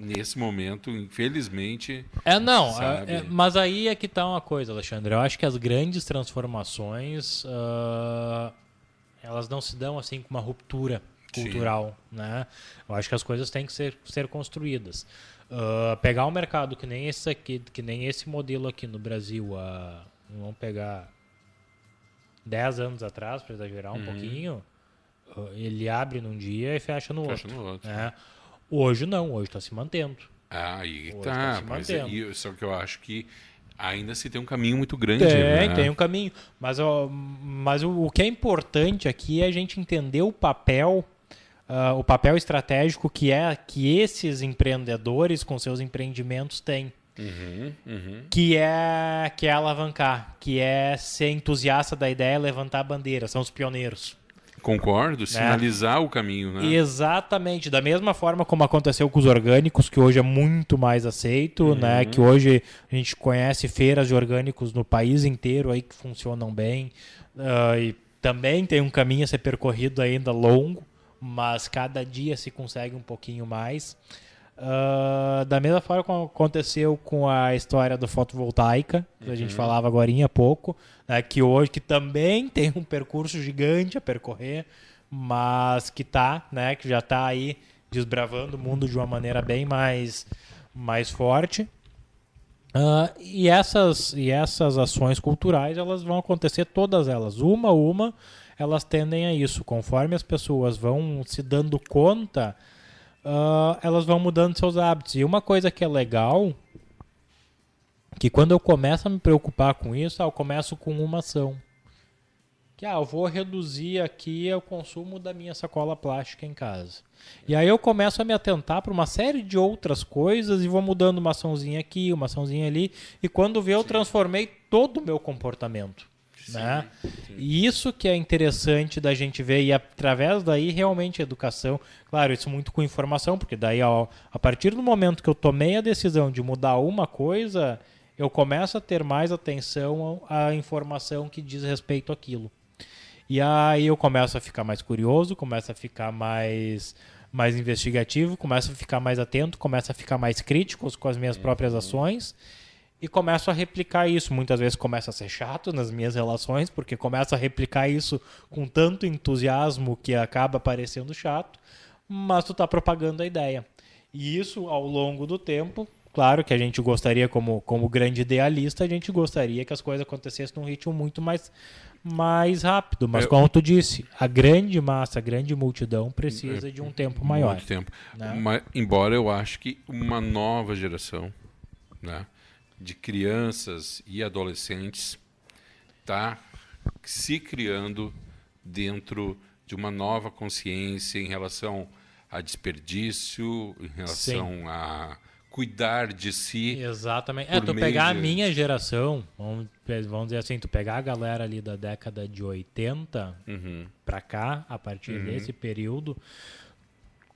nesse momento, infelizmente, É, não, é- é- mas aí é que tá uma coisa, Alexandre. Eu acho que as grandes transformações, ah, elas não se dão assim com uma ruptura Sim. cultural, né? Eu acho que as coisas têm que ser, ser construídas. Ah, pegar um mercado que nem esse aqui, que nem esse modelo aqui no Brasil, ah, vamos pegar 10 anos atrás, para exagerar um Uhum. pouquinho, ah, ele abre num dia e fecha no fecha outro. no outro. né? Hoje não, hoje está se mantendo. Ah, aí Hoje tá. tá se mas mantendo. aí, só que eu acho que ainda se tem um caminho muito grande. Tem, né? tem um caminho. Mas, ó, mas o, o que é importante aqui é a gente entender o papel, ah, o papel estratégico que é que esses empreendedores com seus empreendimentos têm. Uhum, uhum. Que é, que é alavancar, que é ser entusiasta da ideia, levantar a bandeira, são os pioneiros. Concordo, sinalizar o caminho, né? Exatamente, da mesma forma como aconteceu com os orgânicos, que hoje é muito mais aceito, Uhum. né? Que hoje a gente conhece feiras de orgânicos no país inteiro aí que funcionam bem. Ah, e também tem um caminho a ser percorrido ainda longo, mas cada dia se consegue um pouquinho mais. Ah, da mesma forma como aconteceu com a história do fotovoltaica, que a gente falava agora há pouco, né, que hoje que também tem um percurso gigante a percorrer, mas que tá, né, que já está aí desbravando o mundo de uma maneira bem mais, mais forte. Ah, e, essas, e essas ações culturais elas vão acontecer todas elas, uma a uma, elas tendem a isso. Conforme as pessoas vão se dando conta, ah, elas vão mudando seus hábitos. E uma coisa que é legal, que quando eu começo a me preocupar com isso, ah, eu começo com uma ação. Que ah, eu vou reduzir aqui o consumo da minha sacola plástica em casa. E aí eu começo a me atentar para uma série de outras coisas e vou mudando uma açãozinha aqui, uma açãozinha ali. E quando vê, eu transformei todo o meu comportamento. Né? E isso que é interessante da gente ver, e através daí realmente a educação, claro, isso muito com informação, porque daí ó, a partir do momento que eu tomei a decisão de mudar uma coisa, eu começo a ter mais atenção à informação que diz respeito àquilo. E aí eu começo a ficar mais curioso, começo a ficar mais, mais investigativo, começo a ficar mais atento, começo a ficar mais crítico com as minhas próprias ações e começo a replicar isso. Muitas vezes começa a ser chato nas minhas relações, porque começo a replicar isso com tanto entusiasmo que acaba parecendo chato, mas tu tá propagando a ideia. E isso ao longo do tempo, claro que a gente gostaria como como grande idealista, a gente gostaria que as coisas acontecessem num ritmo muito mais mais rápido, mas Eu- como tu disse, a grande massa, a grande multidão precisa de um tempo maior. Muito tempo. né? Mas, embora eu acho que uma nova geração né, de crianças e adolescentes está se criando dentro de uma nova consciência em relação a desperdício, em relação a cuidar de si. Exatamente. É, tu pegar a de- minha geração, vamos, vamos dizer assim, tu pegar a galera ali da década de 80 Uhum. pra cá, a partir desse período,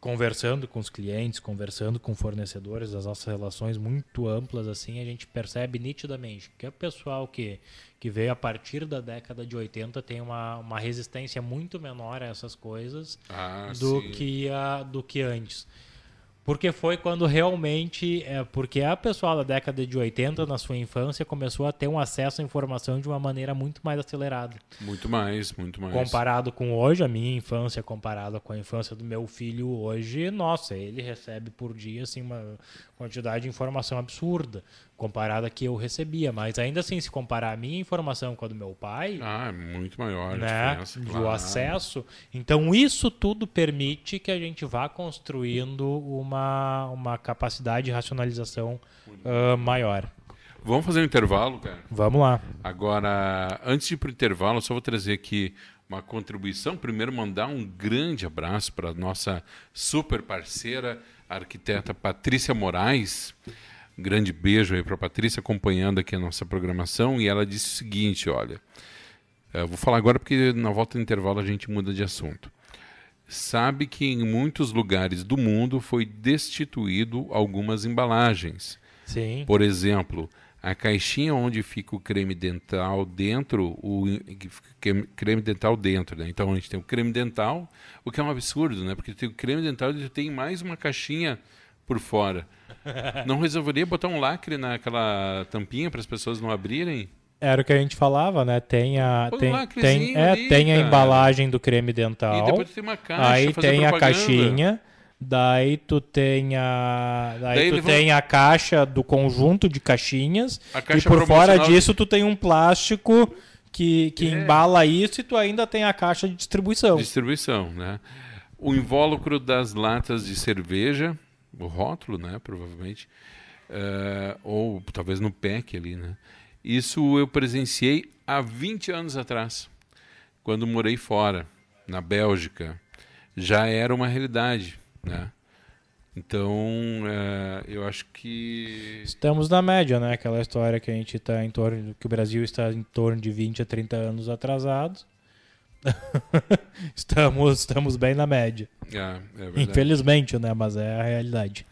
conversando com os clientes, conversando com fornecedores, as nossas relações muito amplas, assim, a gente percebe nitidamente que o pessoal que, que veio a partir da década de 80 tem uma, uma resistência muito menor a essas coisas Ah, do sim. que a, do que antes. Porque foi quando realmente, é, porque a pessoa da década de 80 na sua infância começou a ter um acesso à informação de uma maneira muito mais acelerada. Muito mais, muito mais. Comparado com hoje, a minha infância comparada com a infância do meu filho hoje, nossa, ele recebe por dia assim uma quantidade de informação absurda comparada a que eu recebia, mas ainda assim se comparar a minha informação com a do meu pai, Ah, é muito maior a né, claro. acesso. Então isso tudo permite que a gente vá construindo uma, uma capacidade de racionalização ah, maior. Vamos fazer um intervalo, cara? Vamos lá. Agora, antes de ir para o intervalo, eu só vou trazer aqui uma contribuição. Primeiro, mandar um grande abraço para a nossa super parceira, a arquiteta Patrícia Moraes. Grande beijo aí para a Patrícia acompanhando aqui a nossa programação. E ela disse o seguinte: olha, eu vou falar agora porque na volta do intervalo a gente muda de assunto. Sabe que em muitos lugares do mundo foi destituído algumas embalagens. Sim. Por exemplo, a caixinha onde fica o creme dental dentro, o creme dental dentro, né? Então a gente tem o creme dental, o que é um absurdo, né? Porque tem o creme dental e tem mais uma caixinha por fora. Não resolveria botar um lacre naquela tampinha para as pessoas não abrirem? Era o que a gente falava, né? Tem a, tem, é, ali, tem a cara. embalagem do creme E dental. depois tem uma caixa, aí tem a propaganda. caixinha. Daí tu tem a. Daí, Daí tu vão- tem a caixa do conjunto de caixinhas. A E caixa por fora disso tu tem um plástico que, que É. embala isso e tu ainda tem a caixa de distribuição. Distribuição, né? O invólucro das latas de cerveja, o rótulo, né? Provavelmente. Uh, ou talvez no PEC ali, né? Isso eu presenciei há 20 anos atrás, quando morei fora, na Bélgica. Já era uma realidade, né? Então, é, eu acho que. Estamos na média, né? Aquela história que a gente está em torno. que o Brasil está em torno de 20 a 30 anos atrasados. [laughs] estamos, estamos bem na média. É, é Infelizmente, né? Mas é a realidade.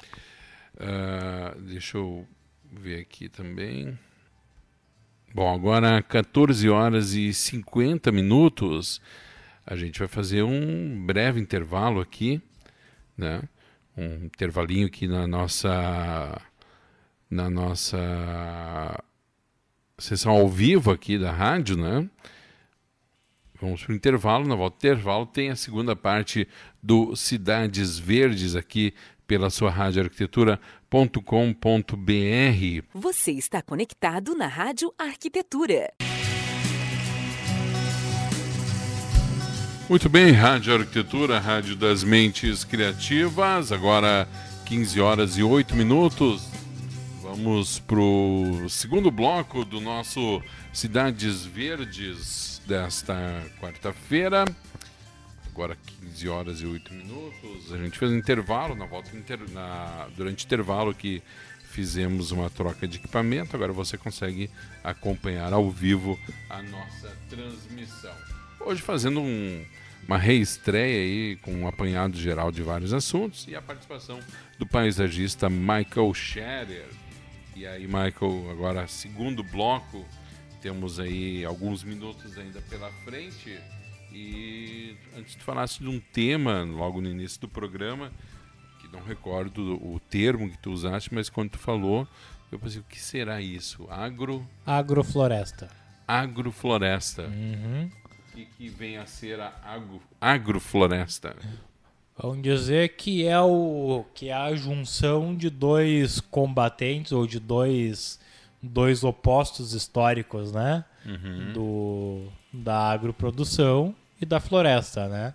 Uh, deixa eu ver aqui também. Bom, agora 14 horas e 50 minutos. A gente vai fazer um breve intervalo aqui, né? um intervalinho aqui na nossa na nossa sessão ao vivo aqui da rádio, né? Vamos para o intervalo. Na volta do intervalo tem a segunda parte do Cidades Verdes aqui pela sua rádio arquitetura.com.br. Você está conectado na Rádio Arquitetura. Muito bem, Rádio Arquitetura, Rádio das Mentes Criativas, agora 15 horas e 8 minutos. Vamos para o segundo bloco do nosso Cidades Verdes desta quarta-feira. Agora 15 horas e 8 minutos. A gente fez um intervalo, na volta inter... na... durante o intervalo que fizemos uma troca de equipamento. Agora você consegue acompanhar ao vivo a nossa transmissão. Hoje fazendo um uma reestreia aí com um apanhado geral de vários assuntos e a participação do paisagista Michael Scherer. E aí, Michael, agora segundo bloco, temos aí alguns minutos ainda pela frente. E antes de falasse de um tema logo no início do programa, que não recordo o termo que tu usaste, mas quando tu falou, eu pensei, o que será isso? Agro. Agrofloresta. Agrofloresta. Uhum que, que vem a ser a agro, agrofloresta? Vamos dizer que é o que é a junção de dois combatentes ou de dois, dois opostos históricos, né? Uhum. Do, da agroprodução e da floresta, né?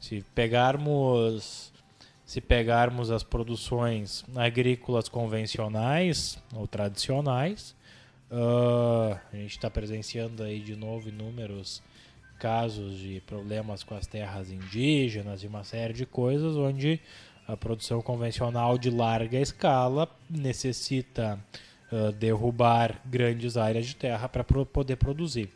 Se pegarmos se pegarmos as produções agrícolas convencionais ou tradicionais, uh, a gente está presenciando aí de novo inúmeros casos de problemas com as terras indígenas e uma série de coisas onde a produção convencional de larga escala necessita uh, derrubar grandes áreas de terra para pro poder produzir.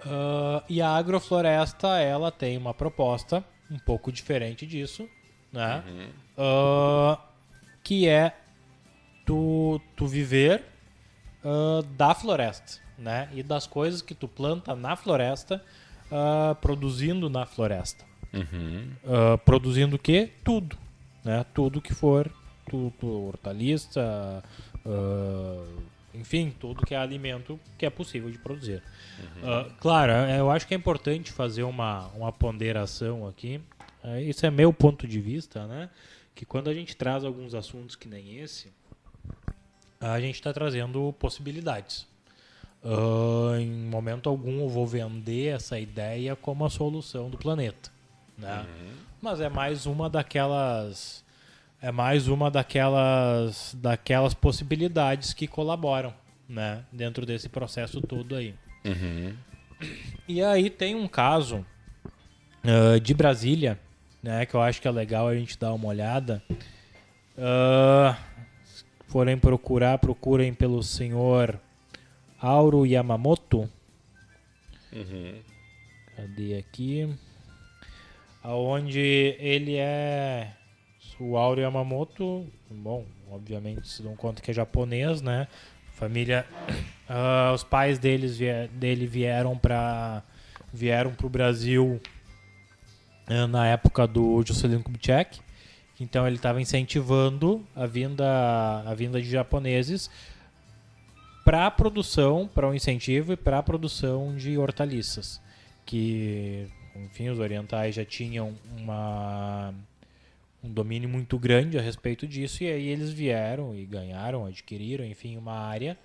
Uh, e a agrofloresta ela tem uma proposta um pouco diferente disso, né? Uhum. Uh, que é tu, tu viver da floresta né? E das coisas que tu planta na floresta, uh, produzindo na floresta. Uhum. Uh, produzindo o quê? Tudo. Né? Tudo que for tu, tu hortaliça, uh, enfim, tudo que é alimento que é possível de produzir. Uhum. claro, eu acho que é importante fazer uma, uma ponderação aqui. isso é meu ponto de vista, né? Que quando a gente traz alguns assuntos que nem esse, a gente está trazendo possibilidades. Uh, em momento algum eu vou vender essa ideia como a solução do planeta, né? Uhum. Mas é mais uma daquelas é mais uma daquelas daquelas possibilidades que colaboram, né, dentro desse processo todo aí. Uhum. E aí tem um caso uh, de Brasília, né, que eu acho que é legal a gente dar uma olhada. Uh, forem procurar, procurem pelo senhor Auro Yamamoto. Uhum. Cadê aqui? Aonde ele é o Auro Yamamoto, bom, obviamente se dão conta que é japonês, né? Família, uh, [coughs] os pais deles vier, dele vieram para vieram para o Brasil uh, na época do Juscelino Kubitschek. Então ele estava incentivando a vinda a vinda de japoneses para a produção, para o um incentivo e para a produção de hortaliças, que, enfim, os orientais já tinham uma, um domínio muito grande a respeito disso e aí eles vieram e ganharam, adquiriram, enfim, uma área,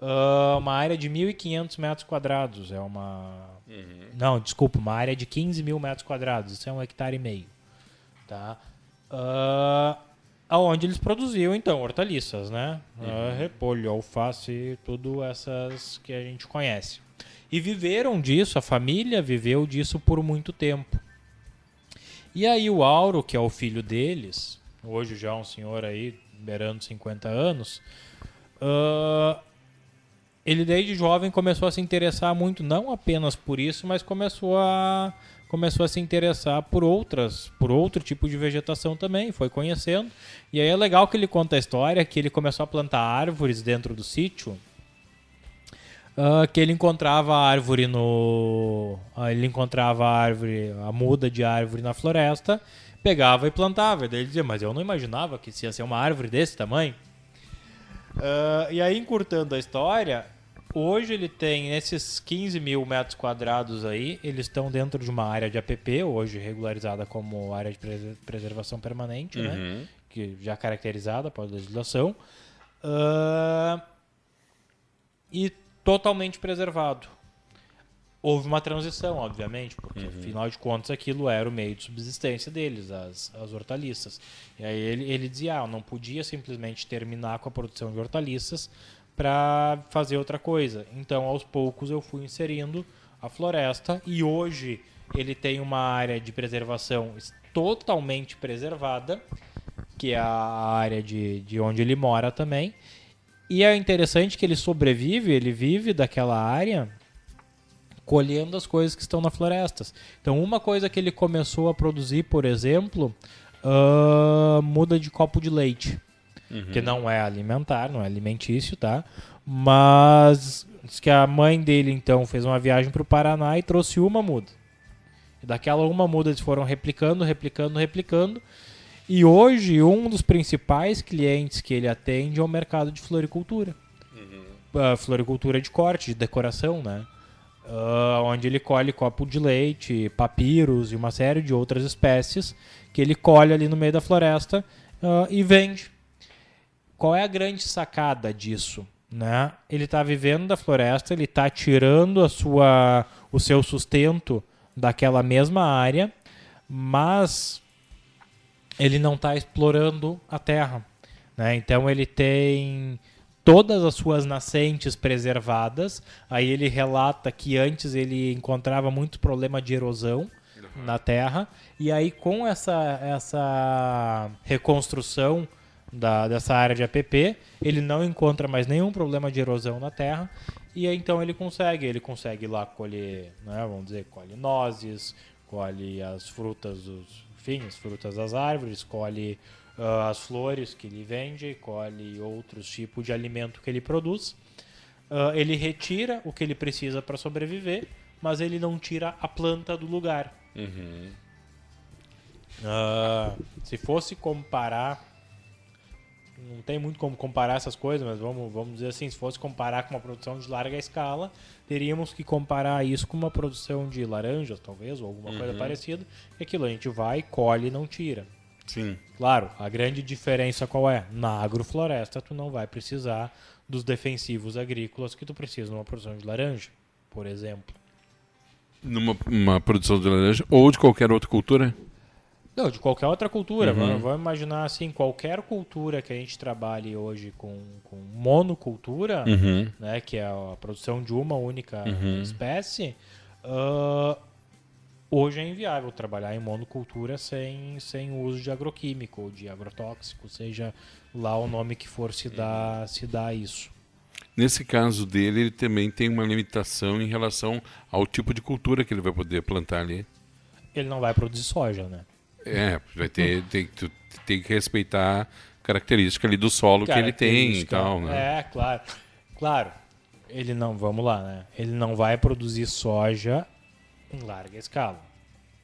uh, uma área de 1.500 metros quadrados, é uma, uhum. não, desculpa, uma área de 15 mil metros quadrados, isso é um hectare e meio, tá? Uh, aonde eles produziam então hortaliças, né? Uh, repolho, alface, tudo essas que a gente conhece. E viveram disso, a família viveu disso por muito tempo. E aí o Auro, que é o filho deles, hoje já um senhor aí, beirando 50 anos, uh, ele desde jovem começou a se interessar muito, não apenas por isso, mas começou a começou a se interessar por outras, por outro tipo de vegetação também, foi conhecendo. E aí é legal que ele conta a história que ele começou a plantar árvores dentro do sítio. Uh, que ele encontrava a árvore no. Uh, ele encontrava a árvore, a muda de árvore na floresta, pegava e plantava. Daí ele dizia, mas eu não imaginava que isso ia ser uma árvore desse tamanho. Uh, e aí, encurtando a história, Hoje ele tem esses 15 mil metros quadrados aí, eles estão dentro de uma área de APP, hoje regularizada como área de preservação permanente, né? uhum. né? Que já caracterizada pela legislação. Uh, e totalmente preservado. Houve uma transição, obviamente, porque uhum. afinal de contas aquilo era o meio de subsistência deles, as, as hortaliças. E aí ele, ele dizia, ah, não podia simplesmente terminar com a produção de hortaliças, para fazer outra coisa. Então, aos poucos, eu fui inserindo a floresta e hoje ele tem uma área de preservação totalmente preservada, que é a área de, de onde ele mora também. E é interessante que ele sobrevive, ele vive daquela área colhendo as coisas que estão na florestas. Então, uma coisa que ele começou a produzir, por exemplo, uh, muda de copo de leite uhum. que não é alimentar, não é alimentício, tá? Mas diz que a mãe dele então fez uma viagem para o Paraná e trouxe uma muda. E daquela uma muda eles foram replicando, replicando, replicando. E hoje um dos principais clientes que ele atende é o mercado de floricultura. Uhum. Uh, floricultura de corte, de decoração, né? Uh, onde ele colhe copo de leite, papiros e uma série de outras espécies que ele colhe ali no meio da floresta uh, e vende qual é a grande sacada disso? Né? Ele está vivendo da floresta, ele está tirando a sua, o seu sustento daquela mesma área, mas ele não está explorando a terra. Né? Então ele tem todas as suas nascentes preservadas. Aí ele relata que antes ele encontrava muito problema de erosão uhum. na terra. E aí com essa, essa reconstrução da, dessa área de APP, ele não encontra mais nenhum problema de erosão na terra e aí, então ele consegue, ele consegue lá colher, né, vamos dizer, colhe nozes, colhe as frutas dos, enfim, as frutas das árvores, colhe uh, as flores que ele vende, colhe outros tipos de alimento que ele produz. Uh, ele retira o que ele precisa para sobreviver, mas ele não tira a planta do lugar. Uhum. Uh, se fosse comparar não tem muito como comparar essas coisas, mas vamos, vamos dizer assim, se fosse comparar com uma produção de larga escala, teríamos que comparar isso com uma produção de laranjas, talvez, ou alguma uhum. coisa parecida, e aquilo a gente vai, colhe e não tira. Sim. Claro, a grande diferença qual é? Na agrofloresta tu não vai precisar dos defensivos agrícolas que tu precisa numa produção de laranja, por exemplo. Numa produção de laranja ou de qualquer outra cultura? Não, de qualquer outra cultura. Uhum. Vamos, imaginar assim, qualquer cultura que a gente trabalhe hoje com, com monocultura, uhum. né, que é a produção de uma única uhum. espécie, uh, hoje é inviável trabalhar em monocultura sem, sem uso de agroquímico ou de agrotóxico, seja lá o nome que for se dar, se dar isso. Nesse caso dele, ele também tem uma limitação em relação ao tipo de cultura que ele vai poder plantar ali. Ele não vai produzir soja, né? É, vai ter, tem, tem que respeitar a característica ali do solo que ele tem e tal, né? É, claro. Claro. Ele não, vamos lá, né? Ele não vai produzir soja em larga escala.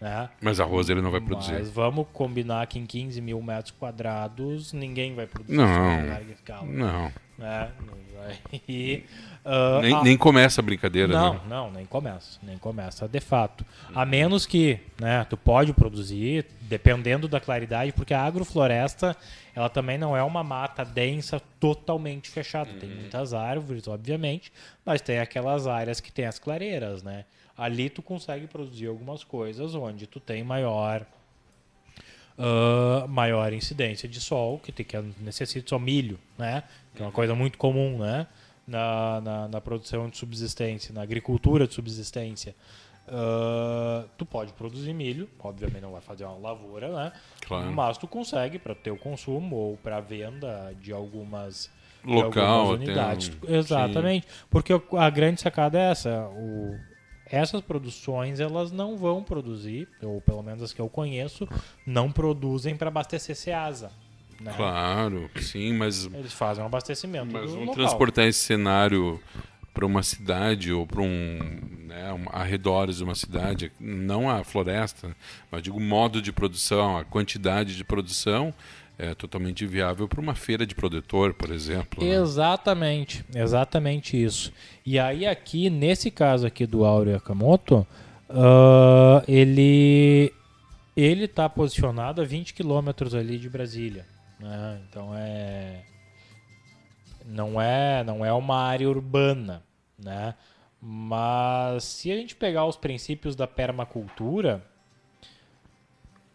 Né? Mas arroz ele não vai produzir. Mas vamos combinar que em 15 mil metros quadrados ninguém vai produzir soja em larga escala. Não. Não E, Uh, [laughs] nem, a... nem, começa a brincadeira, não, né? Não, nem começa. Nem começa, de fato. A menos que, né, tu pode produzir, dependendo da claridade, porque a agrofloresta, ela também não é uma mata densa totalmente fechada. Uhum. Tem muitas árvores, obviamente, mas tem aquelas áreas que tem as clareiras, né? Ali tu consegue produzir algumas coisas onde tu tem maior uh, maior incidência de sol, que, tem, que necessita só milho, né? Que é uma coisa muito comum, né? Na, na, na produção de subsistência, na agricultura de subsistência. Uh, tu pode produzir milho, obviamente não vai fazer uma lavoura, né? Claro. Mas tu consegue para ter o consumo ou para venda de algumas de Local, algumas até unidades. um- Exatamente, porque o- a grande sacada é essa. O, essas produções elas não vão produzir, ou pelo menos as que eu conheço, não produzem para abastecer Ceasa. Né? Claro, sim, mas, Eles fazem um abastecimento mas local. transportar esse cenário para uma cidade ou para um, né, um arredores de uma cidade, não a floresta, mas digo o modo de produção, a quantidade de produção é totalmente viável para uma feira de produtor, por exemplo. né? Exatamente, exatamente isso. E aí aqui, nesse caso aqui do Áureo Yakamoto, ah, ele ele está posicionado a 20 quilômetros ali de Brasília, né? Então é não é não é uma área urbana, né? Mas se a gente pegar os princípios da permacultura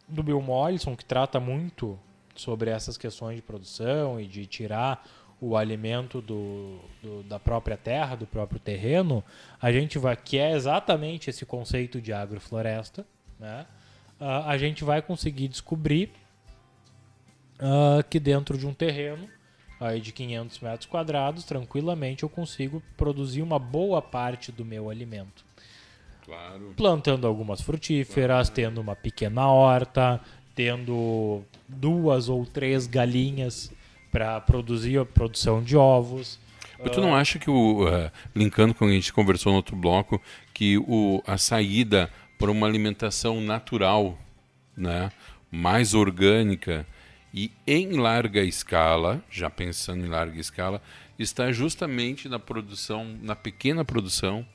do Bill Mollison, que trata muito sobre essas questões de produção e de tirar o alimento do, do- da própria terra, do próprio terreno, a gente vai, que é exatamente esse conceito de agrofloresta, né? Ah, a gente vai conseguir descobrir ah, que dentro de um terreno aí de 500 metros quadrados, tranquilamente eu consigo produzir uma boa parte do meu alimento Claro. plantando algumas frutíferas, tendo uma pequena horta, tendo duas ou três galinhas para produzir a produção de ovos. Mas tu não acha que o eh, linkando com o que a gente conversou no outro bloco, que o, a saída para uma alimentação natural, né, mais orgânica e em larga escala, já pensando em larga escala, está justamente na produção, na pequena produção,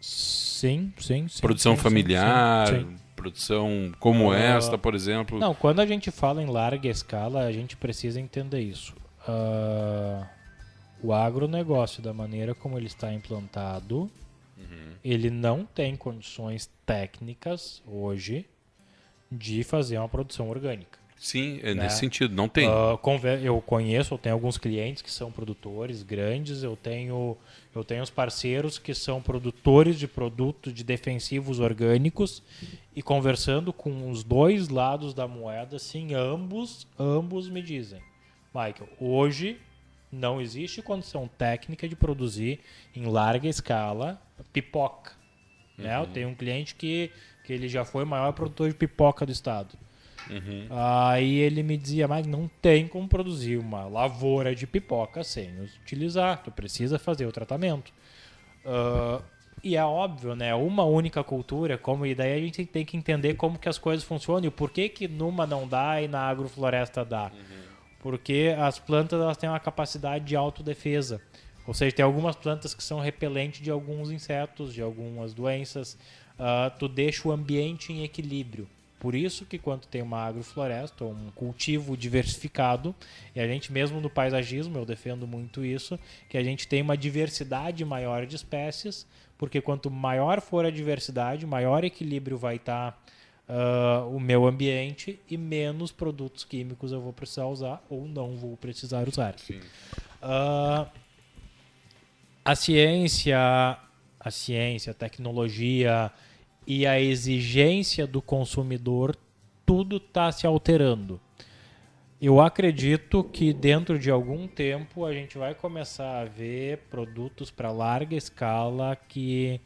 Sim, sim, sim. produção sim, familiar, sim, produção como Ah, esta, por exemplo. Não, quando a gente fala em larga escala, a gente precisa entender isso. Ah, o agronegócio, da maneira como ele está implantado, ele não tem condições técnicas hoje de fazer uma produção orgânica. Sim, é né? nesse sentido, não tem. Conver- eu conheço, eu tenho alguns clientes que são produtores grandes, eu tenho, eu tenho os parceiros que são produtores de produtos de defensivos orgânicos e conversando com os dois lados da moeda, sim, ambos, ambos me dizem, Michael, hoje não existe condição técnica de produzir em larga escala pipoca. Né? Eu tenho um cliente que, que ele já foi o maior produtor de pipoca do estado. Aí ele me dizia, mas não tem como produzir uma lavoura de pipoca sem utilizar, tu precisa fazer o tratamento. Ah, e é óbvio, né? Uma única cultura, como e daí a gente tem que entender como que as coisas funcionam e por que que numa não dá e na agrofloresta dá. Porque as plantas elas têm uma capacidade de autodefesa. Ou seja, tem algumas plantas que são repelentes de alguns insetos, de algumas doenças. Ah, tu deixa o ambiente em equilíbrio. Por isso que quando tem uma agrofloresta, um cultivo diversificado, e a gente mesmo no paisagismo, eu defendo muito isso, que a gente tem uma diversidade maior de espécies, porque quanto maior for a diversidade, maior equilíbrio vai estar ah, o meu ambiente e menos produtos químicos eu vou precisar usar ou não vou precisar usar. Ah, a ciência, a ciência, a tecnologia e a exigência do consumidor, tudo está se alterando. Eu acredito que dentro de algum tempo a gente vai começar a ver produtos para larga escala que,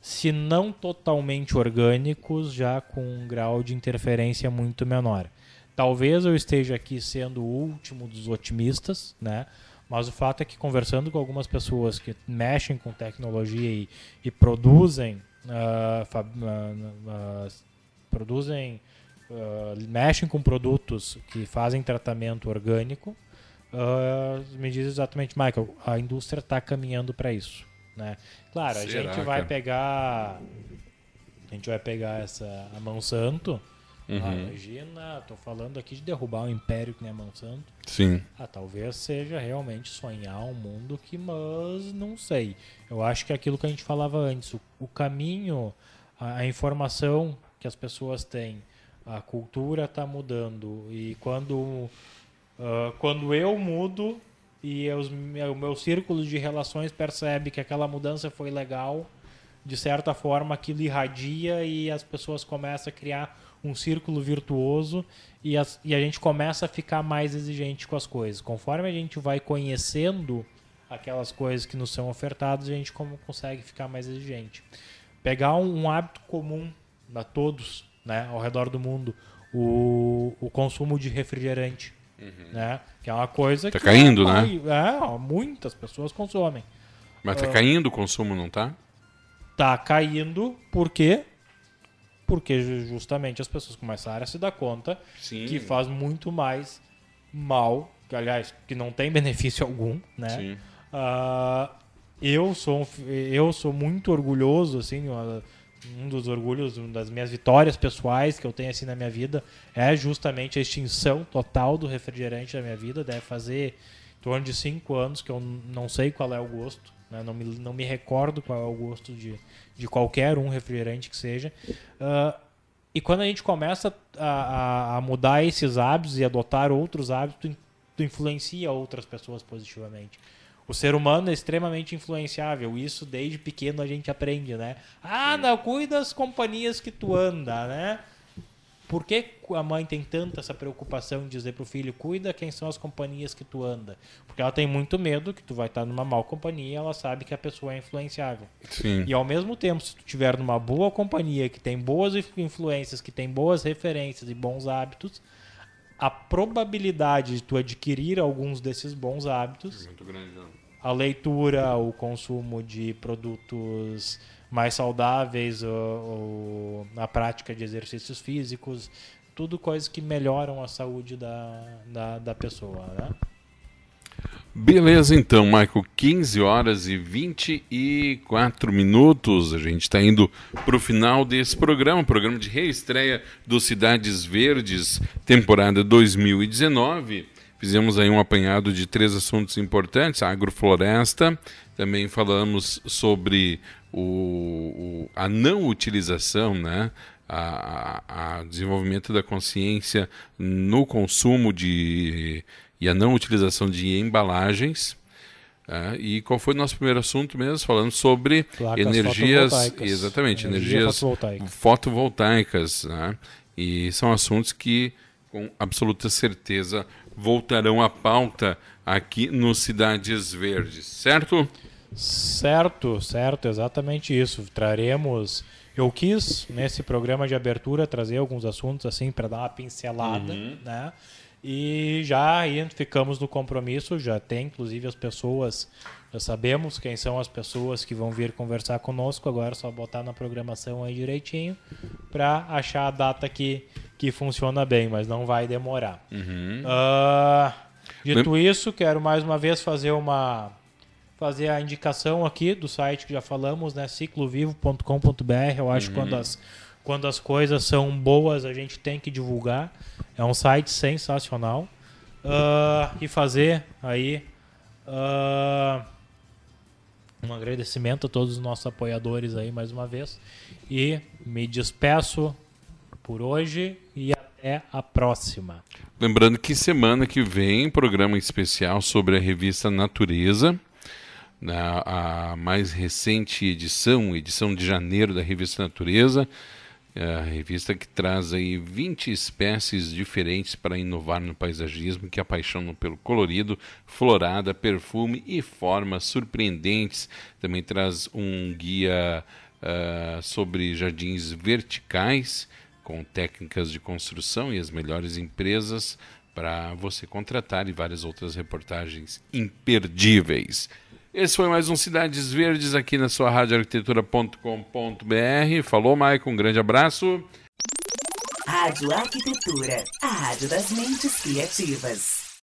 se não totalmente orgânicos, já com um grau de interferência muito menor. Talvez eu esteja aqui sendo o último dos otimistas, né? Mas o fato é que conversando com algumas pessoas que mexem com tecnologia e, e produzem, ah, ah, produzem, mexem com produtos que fazem tratamento orgânico, me diz exatamente, Michael, a indústria está caminhando para isso, né? Claro, a Será, gente vai cara? pegar, a gente vai pegar essa a Monsanto. Ah, Uhum. imagina, tô falando aqui de derrubar um império que nem a Monsanto. Sim. Ah, talvez seja realmente sonhar um mundo que, mas não sei. Eu acho que é aquilo que a gente falava antes, o, o caminho, a, a informação que as pessoas têm A cultura está mudando. E quando, uh, quando eu mudo e os, o meu círculo de relações percebe que aquela mudança foi legal, de certa forma aquilo irradia e as pessoas começam a criar um círculo virtuoso e, as, e a gente começa a ficar mais exigente com as coisas. Conforme a gente vai conhecendo aquelas coisas que nos são ofertadas, a gente como consegue ficar mais exigente. Pegar um, um hábito comum a todos, né, ao redor do mundo, o, o consumo de refrigerante, uhum. né, que é uma coisa tá que caindo, é, né? É, muitas pessoas consomem. Mas tá uh, caindo o consumo, não tá? Tá caindo porque porque justamente as pessoas começaram a se dar conta Sim. que faz muito mais mal, que, aliás, que não tem benefício algum, né? Uh, eu sou eu sou muito orgulhoso assim um dos orgulhos uma das minhas vitórias pessoais que eu tenho assim na minha vida é justamente a extinção total do refrigerante da minha vida deve fazer em torno de cinco anos que eu não sei qual é o gosto né? não, me, não me recordo qual é o gosto de, de qualquer um refrigerante que seja uh, e quando a gente começa a, a, mudar esses hábitos e adotar outros hábitos tu, tu influencia outras pessoas positivamente o ser humano é extremamente influenciável. Isso desde pequeno a gente aprende, né? Ah, não, cuida das companhias que tu anda, né? Por que a mãe tem tanta essa preocupação de dizer pro filho, cuida quem são as companhias que tu anda? Porque ela tem muito medo que tu vai estar numa mal companhia e ela sabe que a pessoa é influenciável. Sim. E ao mesmo tempo, se tu tiver numa boa companhia, que tem boas influências, que tem boas referências e bons hábitos, a probabilidade de tu adquirir alguns desses bons hábitos é muito grande, não a leitura, o consumo de produtos mais saudáveis, ou, ou a prática de exercícios físicos, tudo coisas que melhoram a saúde da, da, da pessoa, né? Beleza, então, Michael, 15 horas e 24 minutos. A gente está indo para o final desse programa, programa de reestreia do Cidades Verdes, temporada 2019. Fizemos aí um apanhado de três assuntos importantes: agrofloresta, também falamos sobre o, o a não utilização, né? A, a, desenvolvimento da consciência no consumo de e a não utilização de embalagens. É, e qual foi o nosso primeiro assunto mesmo? Falando sobre Placas energias, exatamente, Energia energias fotovoltaica. fotovoltaicas, né? e são assuntos que com absoluta certeza voltarão à pauta aqui no Cidades Verdes, certo? Certo, certo, exatamente isso. Traremos. Eu quis, nesse programa de abertura, trazer alguns assuntos assim para dar uma pincelada, Uhum. né? E já aí ficamos no compromisso, já tem inclusive as pessoas, já sabemos quem são as pessoas que vão vir conversar conosco, agora é só botar na programação aí direitinho para achar a data que, que funciona bem, mas não vai demorar. Uhum. Ah, dito isso, quero mais uma vez fazer uma fazer a indicação aqui do site que já falamos, né, ciclovivo.com.br. Eu acho que quando as quando as coisas são boas, a gente tem que divulgar. É um site sensacional. Ah, e fazer aí ah, um agradecimento a todos os nossos apoiadores aí mais uma vez. E me despeço por hoje e até a próxima. Lembrando que semana que vem, programa especial sobre a revista Natureza. Na, a mais recente edição, edição de janeiro da revista Natureza. É a revista que traz aí 20 espécies diferentes para inovar no paisagismo, que apaixonam pelo colorido, florada, perfume e formas surpreendentes. Também traz um guia uh, sobre jardins verticais, com técnicas de construção e as melhores empresas para você contratar e várias outras reportagens imperdíveis. Esse foi mais um Cidades Verdes aqui na sua radioarquitetura.com.br. Falou, Maicon, um grande abraço. Rádio Arquitetura, a rádio das mentes criativas.